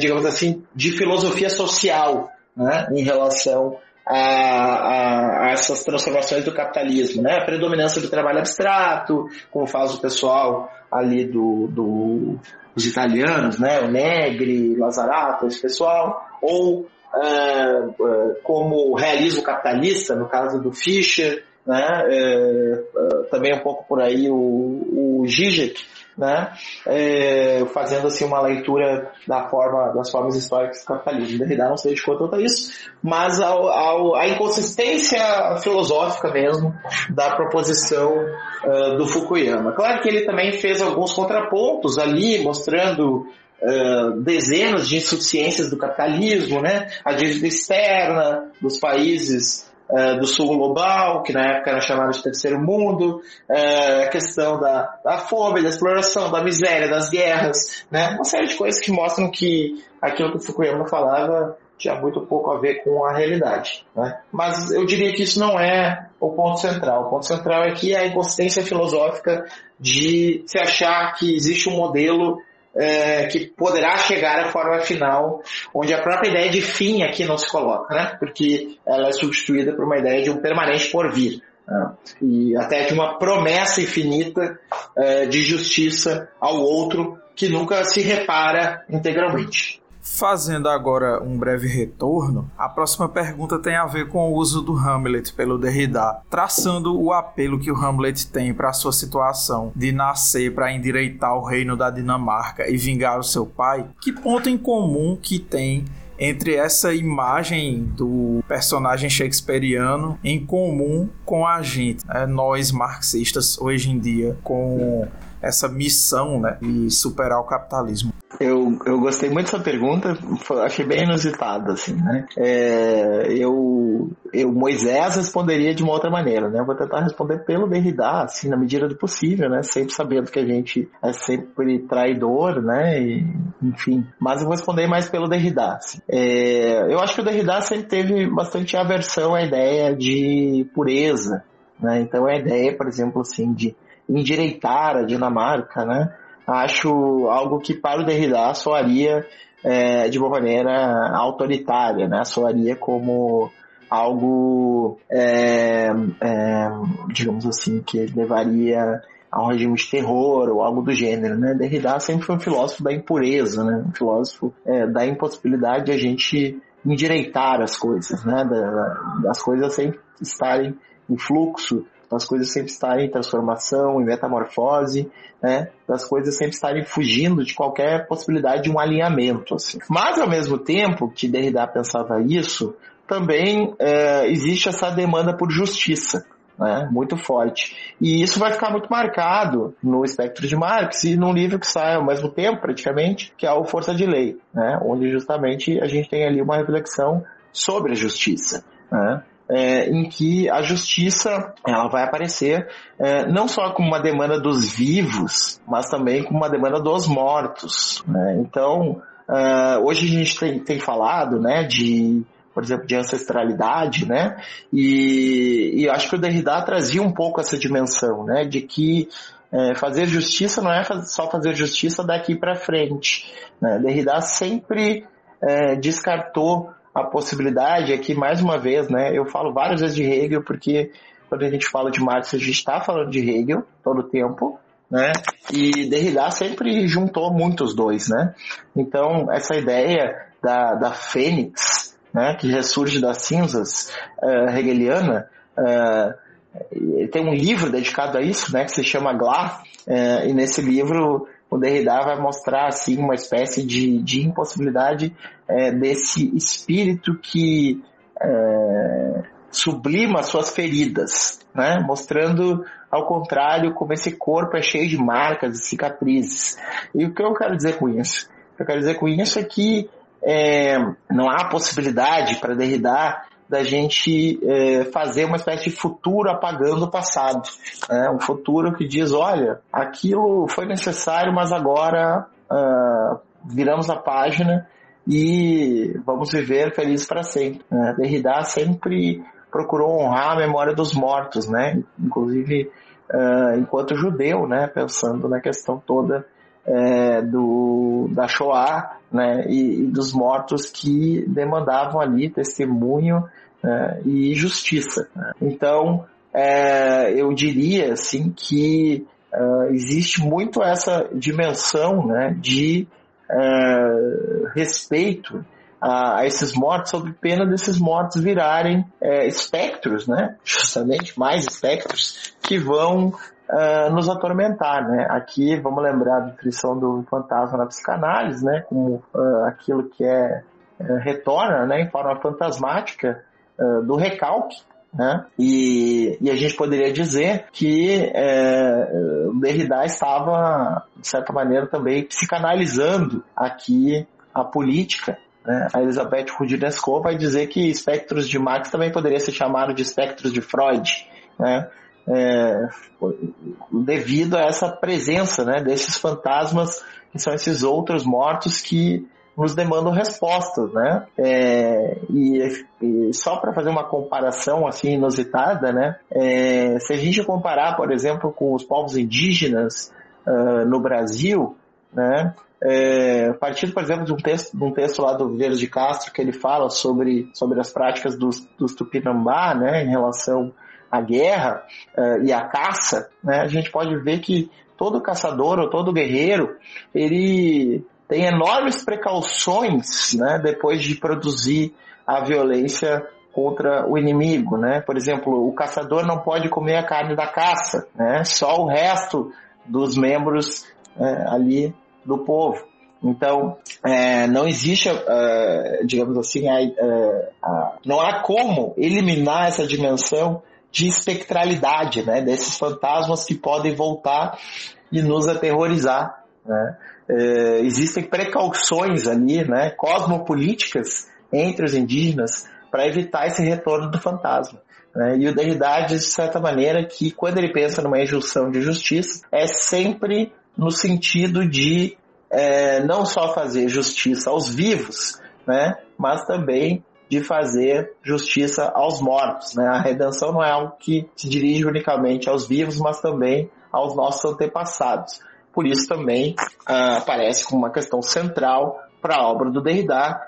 digamos assim, de filosofia social né, em relação a, a, a, essas transformações do capitalismo, né? A predominância do trabalho abstrato, como faz o pessoal ali do, do os italianos, né? O Negri, Lazarato, esse pessoal, ou uh, como o realismo capitalista, no caso do Fischer, né? Uh, também um pouco por aí o, o Zizek, né? É, fazendo assim uma leitura da forma, das formas históricas do capitalismo. Derrida não se dedicou tanto a isso, mas ao, ao, a inconsistência filosófica mesmo da proposição uh, do Fukuyama. Claro que ele também fez alguns contrapontos ali, mostrando Uh, dezenas de insuficiências do capitalismo, né? A dívida externa dos países é, do sul global, que na época era chamado de terceiro mundo, é, a questão da, da fome, da exploração, da miséria, das guerras, né? uma série de coisas que mostram que aquilo que o Fukuyama falava tinha muito pouco a ver com a realidade. Né? Mas eu diria que isso não é o ponto central. O ponto central é que a inconsistência filosófica de se achar que existe um modelo é, que poderá chegar à forma final, onde a própria ideia de fim aqui não se coloca, né? Porque ela é substituída por uma ideia de um permanente porvir. Né? E até de uma promessa infinita é, de justiça ao outro que nunca se repara integralmente. Fazendo agora um breve retorno, a próxima pergunta tem a ver com o uso do Hamlet pelo Derrida, traçando o apelo que o Hamlet tem para sua situação de nascer para endireitar o reino da Dinamarca e vingar o seu pai. Que ponto em comum que tem entre essa imagem do personagem shakespeariano em comum com a gente, né? nós marxistas hoje em dia, com essa missão né, de superar o capitalismo? Eu, eu gostei muito dessa pergunta, achei bem inusitada, assim, né? É, eu, eu, Moisés responderia de uma outra maneira, né? Eu vou tentar responder pelo Derrida, assim, na medida do possível, né? Sempre sabendo que a gente é sempre traidor, né? E, enfim, mas eu vou responder mais pelo Derrida, assim. é, eu acho que o Derrida sempre teve bastante aversão à ideia de pureza, né? Então a ideia, por exemplo, assim, de endireitar a Dinamarca, né? Acho algo que para o Derrida soaria é, de uma maneira autoritária, né? Soaria como algo, é, é, digamos assim, que levaria a um regime de terror ou algo do gênero, né? Derrida sempre foi um filósofo da impureza, né? Um filósofo é, da impossibilidade de a gente endireitar as coisas, né? Da, das coisas sempre estarem em fluxo das coisas sempre estarem em transformação, em metamorfose, né? Das coisas sempre estarem fugindo de qualquer possibilidade de um alinhamento, assim. Mas ao mesmo tempo que Derrida pensava isso, também é, existe essa demanda por justiça, né, muito forte. E isso vai ficar muito marcado no espectro de Marx e num livro que sai ao mesmo tempo, praticamente, que é o Força de Lei, né, onde justamente a gente tem ali uma reflexão sobre a justiça. né? É, em que a justiça ela vai aparecer é, não só como uma demanda dos vivos, mas também como uma demanda dos mortos. Né? Então, é, hoje a gente tem, tem falado né, de por exemplo, de ancestralidade, né? E, e acho que o Derrida trazia um pouco essa dimensão, né? De que é, fazer justiça não é só fazer justiça daqui para frente. Né? Derrida sempre é, descartou a possibilidade, aqui mais uma vez, né? Eu falo várias vezes de Hegel porque quando a gente fala de Marx a gente está falando de Hegel todo o tempo, né? E Derrida sempre juntou muito os dois, né? Então essa ideia da, da fênix, né? Que ressurge das cinzas uh, hegeliana uh, tem um livro dedicado a isso, né, que se chama Glá, é, e nesse livro o Derrida vai mostrar assim uma espécie de, de impossibilidade é, desse espírito que é, sublima suas feridas, né, mostrando ao contrário como esse corpo é cheio de marcas e cicatrizes. E o que eu quero dizer com isso? Eu quero dizer com isso é que é, não há possibilidade para Derrida da gente é, fazer uma espécie de futuro apagando o passado. Né? Um futuro que diz, olha, aquilo foi necessário, mas agora uh, viramos a página e vamos viver felizes para sempre. Né? Derrida sempre procurou honrar a memória dos mortos, né? Inclusive, uh, enquanto judeu, né? Pensando na questão toda é, do, da Shoah né, e, e, dos mortos que demandavam ali testemunho é, e justiça. Né? Então, é, eu diria assim que é, existe muito essa dimensão né, de é, respeito a, a, esses mortos, sob pena desses mortos virarem é, espectros, né? justamente mais espectros, que vão uh, nos atormentar, né? Aqui vamos lembrar a descrição do fantasma na psicanálise, né? Como uh, aquilo que é uh, retorna, né? Em forma fantasmática do recalque, né? E, e, a gente poderia dizer que é, Derrida estava, de certa maneira, também psicanalizando aqui a política. Né? A Elizabeth Rudinesco vai dizer que espectros de Marx também poderia ser chamado de espectros de Freud. Né? É, devido a essa presença né, desses fantasmas que são esses outros mortos que nos demandam respostas, né? É, e, e, só para fazer uma comparação assim inusitada, né? É, se a gente comparar, por exemplo, com os povos indígenas uh, no Brasil, né? É, a partir, por exemplo, de um texto, de um texto lá do Viveiros de Castro que ele fala sobre, sobre as práticas dos, dos Tupinambá, né? Em relação a guerra uh, e a caça, né, a gente pode ver que todo caçador ou todo guerreiro, ele tem enormes precauções né, depois de produzir a violência contra o inimigo, né? Por exemplo, o caçador não pode comer a carne da caça, né? Só o resto dos membros é, ali do povo. Então, é, não existe, digamos assim, a, a, não há como eliminar essa dimensão de espectralidade, né? Desses fantasmas que podem voltar e nos aterrorizar, né? É, existem precauções ali, né? Cosmopolíticas entre os indígenas para evitar esse retorno do fantasma. Né? E o Derrida diz, de certa maneira, que quando ele pensa numa injunção de justiça, é sempre no sentido de é, não só fazer justiça aos vivos, né? mas também de fazer justiça aos mortos. Né? A redenção não é algo que se dirige unicamente aos vivos, mas também aos nossos antepassados. Por isso também uh, aparece como uma questão central para a obra do Derrida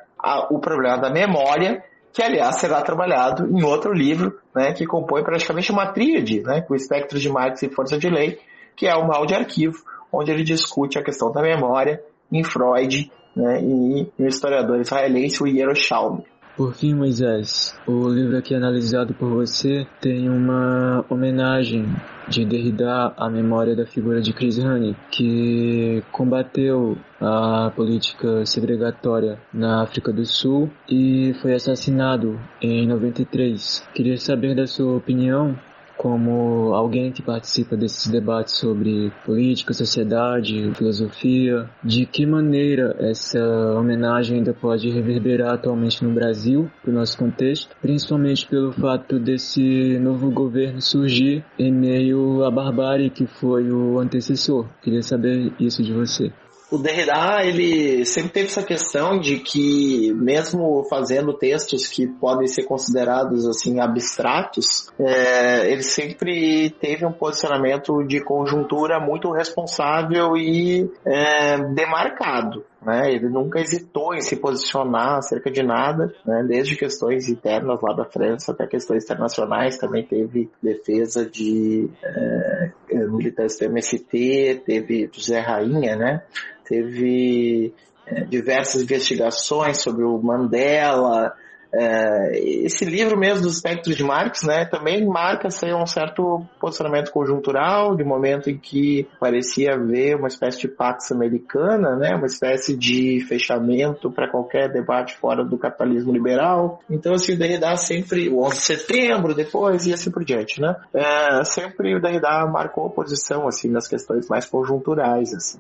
o problema da memória, que aliás será trabalhado em outro livro, né, que compõe praticamente uma tríade, né, com espectros de Marx e força de lei, que é o mal de arquivo, onde ele discute a questão da memória em Freud né, e no historiador israelense o Yerushalmi. Por fim, Moisés, o livro aqui analisado por você tem uma homenagem de Derrida à memória da figura de Chris Hani, que combateu a política segregatória na África do Sul e foi assassinado em 93. Queria saber da sua opinião como alguém que participa desses debates sobre política, sociedade, filosofia, de que maneira essa homenagem ainda pode reverberar atualmente no Brasil, para o nosso contexto, principalmente pelo fato desse novo governo surgir em meio à barbárie que foi o antecessor. Queria saber isso de você o Derrida ele sempre teve essa questão de que mesmo fazendo textos que podem ser considerados assim abstratos, é, ele sempre teve um posicionamento de conjuntura muito responsável e é, demarcado. Né? Ele nunca hesitou em se posicionar acerca de nada, né? desde questões internas lá da França até questões internacionais. Também teve defesa de é, militantes do MST, teve José Rainha, né? teve é, diversas investigações sobre o Mandela. É, esse livro mesmo dos espectros de Marx, né, também marca assim, um certo posicionamento conjuntural, de momento em que parecia haver uma espécie de pax americana, né, uma espécie de fechamento para qualquer debate fora do capitalismo liberal. Então, assim, o Derrida sempre, o 11 de setembro, depois, e assim por diante, né, é, sempre o Derrida marcou posição, assim, nas questões mais conjunturais, assim.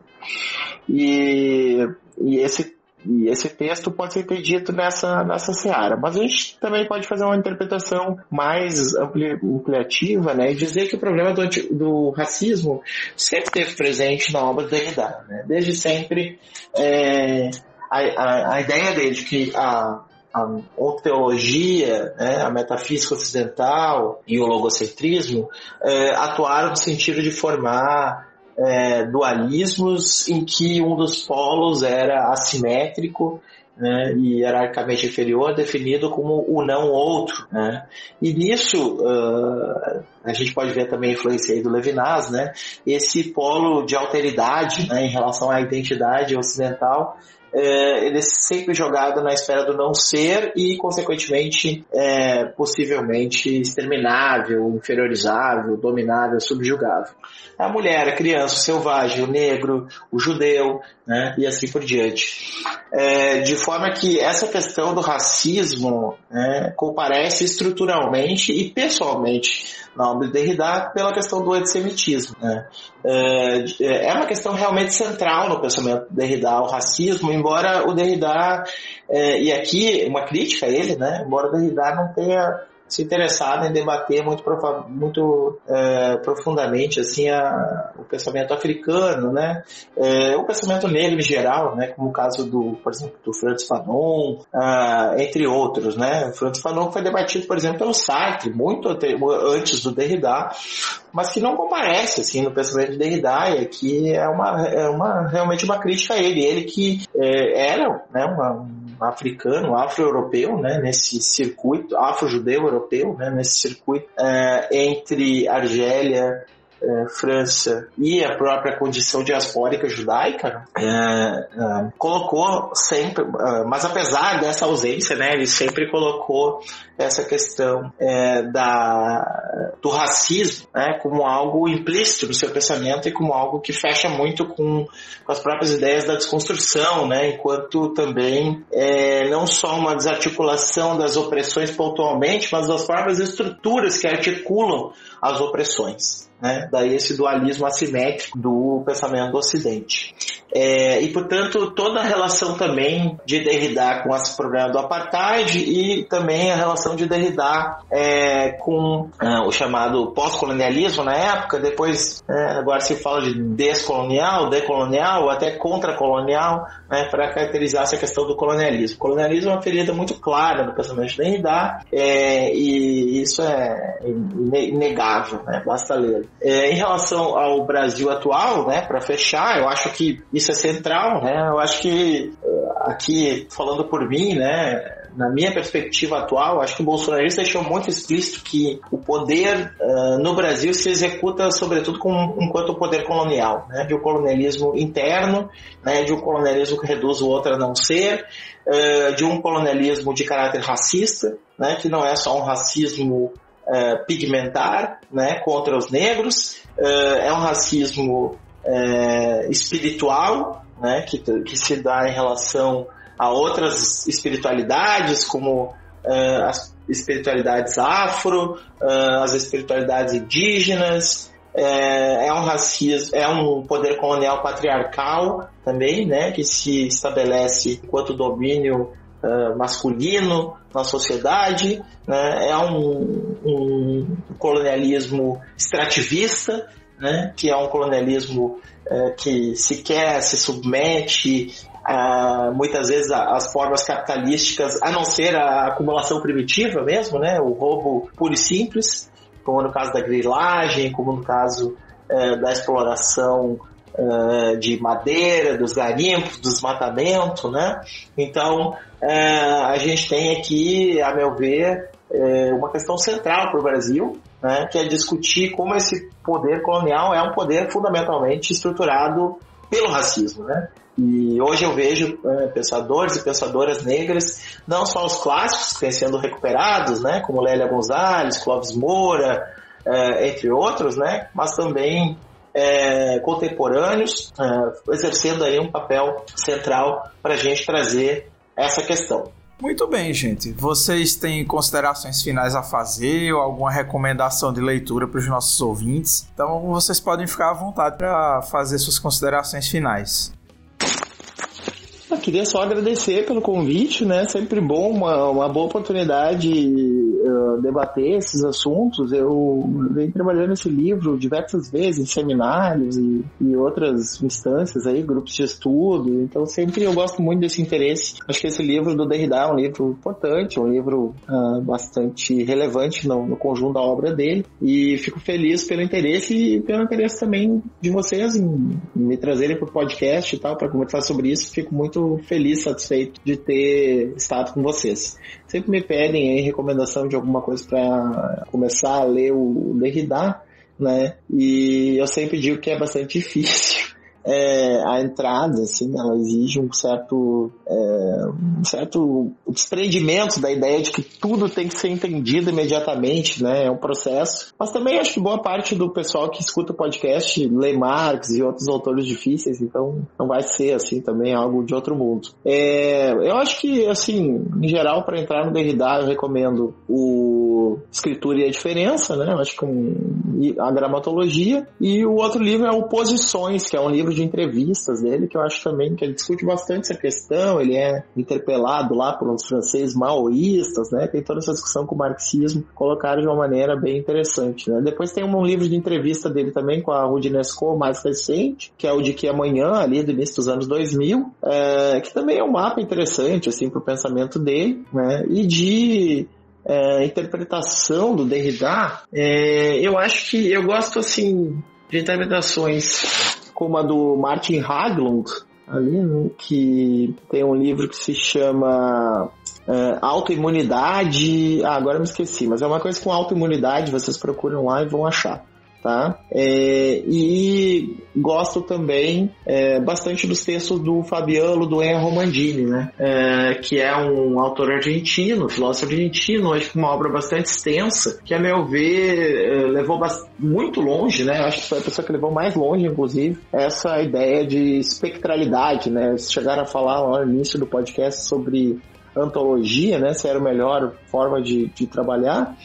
E, e esse e esse texto pode ser entendido nessa, nessa seara. Mas a gente também pode fazer uma interpretação mais ampli, ampliativa né, e dizer que o problema do, do racismo sempre esteve presente na obra do Derrida. Né? Desde sempre, é, a, a, a, ideia dele de que a, a teologia, né, a metafísica ocidental e o logocentrismo é, atuaram no sentido de formar é, dualismos em que um dos polos era assimétrico né, e hierarquicamente inferior, definido como o não outro. Né? E nisso, uh, a gente pode ver também a influência aí do Levinas, né? esse polo de alteridade né, em relação à identidade ocidental é, ele é sempre jogado na esfera do não ser e, consequentemente, é, possivelmente exterminável, inferiorizável, dominável, subjugável. A mulher, a criança, o selvagem, o negro, o judeu, né, e assim por diante. É, de forma que essa questão do racismo né, comparece estruturalmente e pessoalmente na obra de Derrida pela questão do antissemitismo. Né? É, é uma questão realmente central no pensamento de Derrida, o racismo, embora o Derrida, é, e aqui uma crítica a ele, né? embora o Derrida não tenha se interessado em debater muito, muito é, profundamente assim a, o pensamento africano, né? É, o pensamento negro em geral, né? Como o caso do, por exemplo, do Francis Fanon, ah, entre outros, né? O Francis Fanon foi debatido, por exemplo, pelo Sartre muito antes do Derrida, mas que não comparece assim no pensamento de Derrida e aqui é uma, é uma realmente uma crítica a ele, ele que é, era né, uma, um africano, afro-europeu, né, nesse circuito, afro-judeu europeu, né, nesse circuito é, entre Argélia, é, França e a própria condição diaspórica judaica, é, é, colocou sempre, é, mas apesar dessa ausência, né, ele sempre colocou essa questão é, da, do racismo né, como algo implícito no seu pensamento e como algo que fecha muito com, com as próprias ideias da desconstrução, né, enquanto também não só uma desarticulação das opressões pontualmente, mas das próprias estruturas que articulam as opressões. Né? Daí esse dualismo assimétrico do pensamento do Ocidente. É, e, portanto, toda a relação também de Derrida com esse problema do apartheid e também a relação de Derrida é, com é, o chamado pós-colonialismo na época, depois é, agora se fala de descolonial, decolonial, até contracolonial, né, para caracterizar essa questão do colonialismo. O colonialismo é uma ferida muito clara no pensamento de Derrida é, e isso é inegável, né, basta ler. É, em relação ao Brasil atual, né, para fechar, eu acho que isso é central, né? Eu acho que eh, aqui falando por mim, né, na minha perspectiva atual, acho que o bolsonarismo deixou muito explícito que o poder uh, no Brasil se executa sobretudo com, enquanto poder colonial, né, de um colonialismo interno, né, de um colonialismo que reduz o outro a não ser, uh, de um colonialismo de caráter racista, né, que não é só um racismo uh, pigmentar, né, contra os negros, é um racismo é, espiritual, né, que, que se dá em relação a outras espiritualidades, como uh, as espiritualidades afro, uh, as espiritualidades indígenas, é, é, um racismo, é um poder colonial patriarcal também, né, que se estabelece enquanto domínio uh, masculino na sociedade, né, é um, um colonialismo extrativista, né, que é um colonialismo uh, que sequer se submete Uh, muitas vezes as formas capitalísticas, a não ser a acumulação primitiva mesmo, né, o roubo puro e simples, como no caso da grilagem, como no caso uh, da exploração uh, de madeira, dos garimpos, do desmatamento, né? Então, a gente tem aqui, a meu ver, uma questão central para o Brasil, né, que é discutir como esse poder colonial é um poder fundamentalmente estruturado pelo racismo, né? E hoje eu vejo é, pensadores e pensadoras negras, não só os clássicos que têm sendo recuperados, né, como Lélia Gonzalez, Clóvis Moura, é, entre outros, né, mas também é, contemporâneos, é, exercendo aí um papel central para a gente trazer essa questão. Muito bem, gente. Vocês têm considerações finais a fazer ou alguma recomendação de leitura para os nossos ouvintes? Então vocês podem ficar à vontade para fazer suas considerações finais. Eu queria só agradecer pelo convite, né? Sempre bom, uma, uma boa oportunidade uh, debater esses assuntos. Eu venho trabalhando nesse livro diversas vezes em seminários e, e outras instâncias aí, grupos de estudo. Então sempre eu gosto muito desse interesse. Acho que esse livro do Derrida é um livro importante, um livro uh, bastante relevante no, no, conjunto da obra dele. E fico feliz pelo interesse e pelo interesse também de vocês em, em me trazerem para o podcast e tal, para conversar sobre isso. Fico muito feliz, satisfeito de ter estado com vocês. Sempre me pedem aí recomendação de alguma coisa para começar a ler o Derrida, né? E eu sempre digo que é bastante difícil é, a entrada, assim, ela exige um certo, é, um certo desprendimento da ideia de que tudo tem que ser entendido imediatamente, né? É um processo. Mas também acho que boa parte do pessoal que escuta o podcast lê Marx e outros autores difíceis, então não vai ser, assim, também algo de outro mundo. É, eu acho que, assim, em geral, para entrar no Derrida, eu recomendo o Escritura e a Diferença, né? Eu acho que um, a Gramatologia. E o outro livro é Oposições, que é um livro de entrevistas dele, que eu acho também que ele discute bastante essa questão, ele é interpelado lá por uns franceses maoístas, né? Tem toda essa discussão com o marxismo, colocaram de uma maneira bem interessante, né? Depois tem um livro de entrevista dele também com a Rudinesco, mais recente, que é o de que amanhã, ali do início dos anos 2000, é, que também é um mapa interessante, assim, pro pensamento dele, né? E de é, interpretação do Derrida, é, eu acho que eu gosto assim de interpretações como a do Martin Haglund, ali, né, que tem um livro que se chama uh, Autoimunidade. Ah, agora me esqueci, mas é uma coisa com autoimunidade, vocês procuram lá e vão achar tá? É, e gosto também é, bastante dos textos do Fabiano do Enrico Romandini, né? É, que é um autor argentino, filósofo argentino, acho que uma obra bastante extensa, que a meu ver é, levou muito longe, né? Acho que foi a pessoa que levou mais longe, inclusive, essa ideia de espectralidade, né? Eles chegaram a falar lá no início do podcast sobre antologia, né? Se era a melhor forma de, de trabalhar.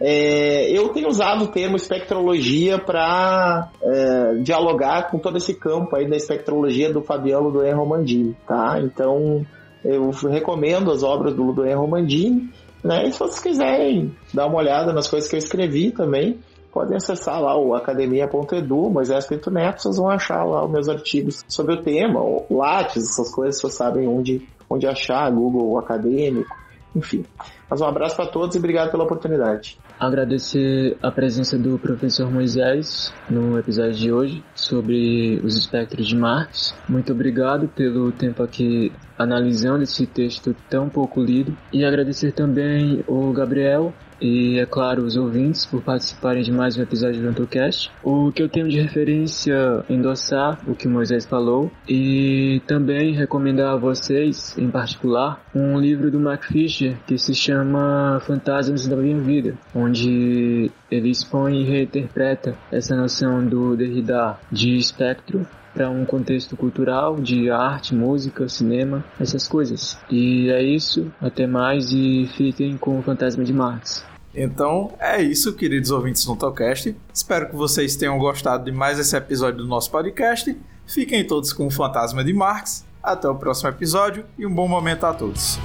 É, eu tenho usado o termo espectrologia para é, dialogar com todo esse campo aí da espectrologia do Fabiano do Romandini, tá? Então eu recomendo as obras do Ludoen Romandini, né? E se vocês quiserem dar uma olhada nas coisas que eu escrevi também, podem acessar lá o academia.edu, Moisés Pinto Neto, vocês vão achar lá os meus artigos sobre o tema, o Lattes, essas coisas, vocês sabem onde, onde achar, Google Acadêmico, enfim. Mas um abraço para todos e obrigado pela oportunidade. Agradecer a presença do professor Moisés no episódio de hoje sobre os espectros de Marx. Muito obrigado pelo tempo aqui analisando esse texto tão pouco lido. E agradecer também o Gabriel e, é claro, os ouvintes por participarem de mais um episódio do AntoCast. O que eu tenho de referência, endossar o que Moisés falou e também recomendar a vocês, em particular, um livro do Mark Fisher que se chama Fantasmas da Minha Vida, onde ele expõe e reinterpreta essa noção do Derrida de espectro para um contexto cultural de arte, música, cinema, essas coisas. E é isso, até mais e fiquem com o Fantasma de Marx. Então é isso, queridos ouvintes do Tocast. Espero que vocês tenham gostado de mais esse episódio do nosso podcast. Fiquem todos com o Fantasma de Marx. Até o próximo episódio e um bom momento a todos.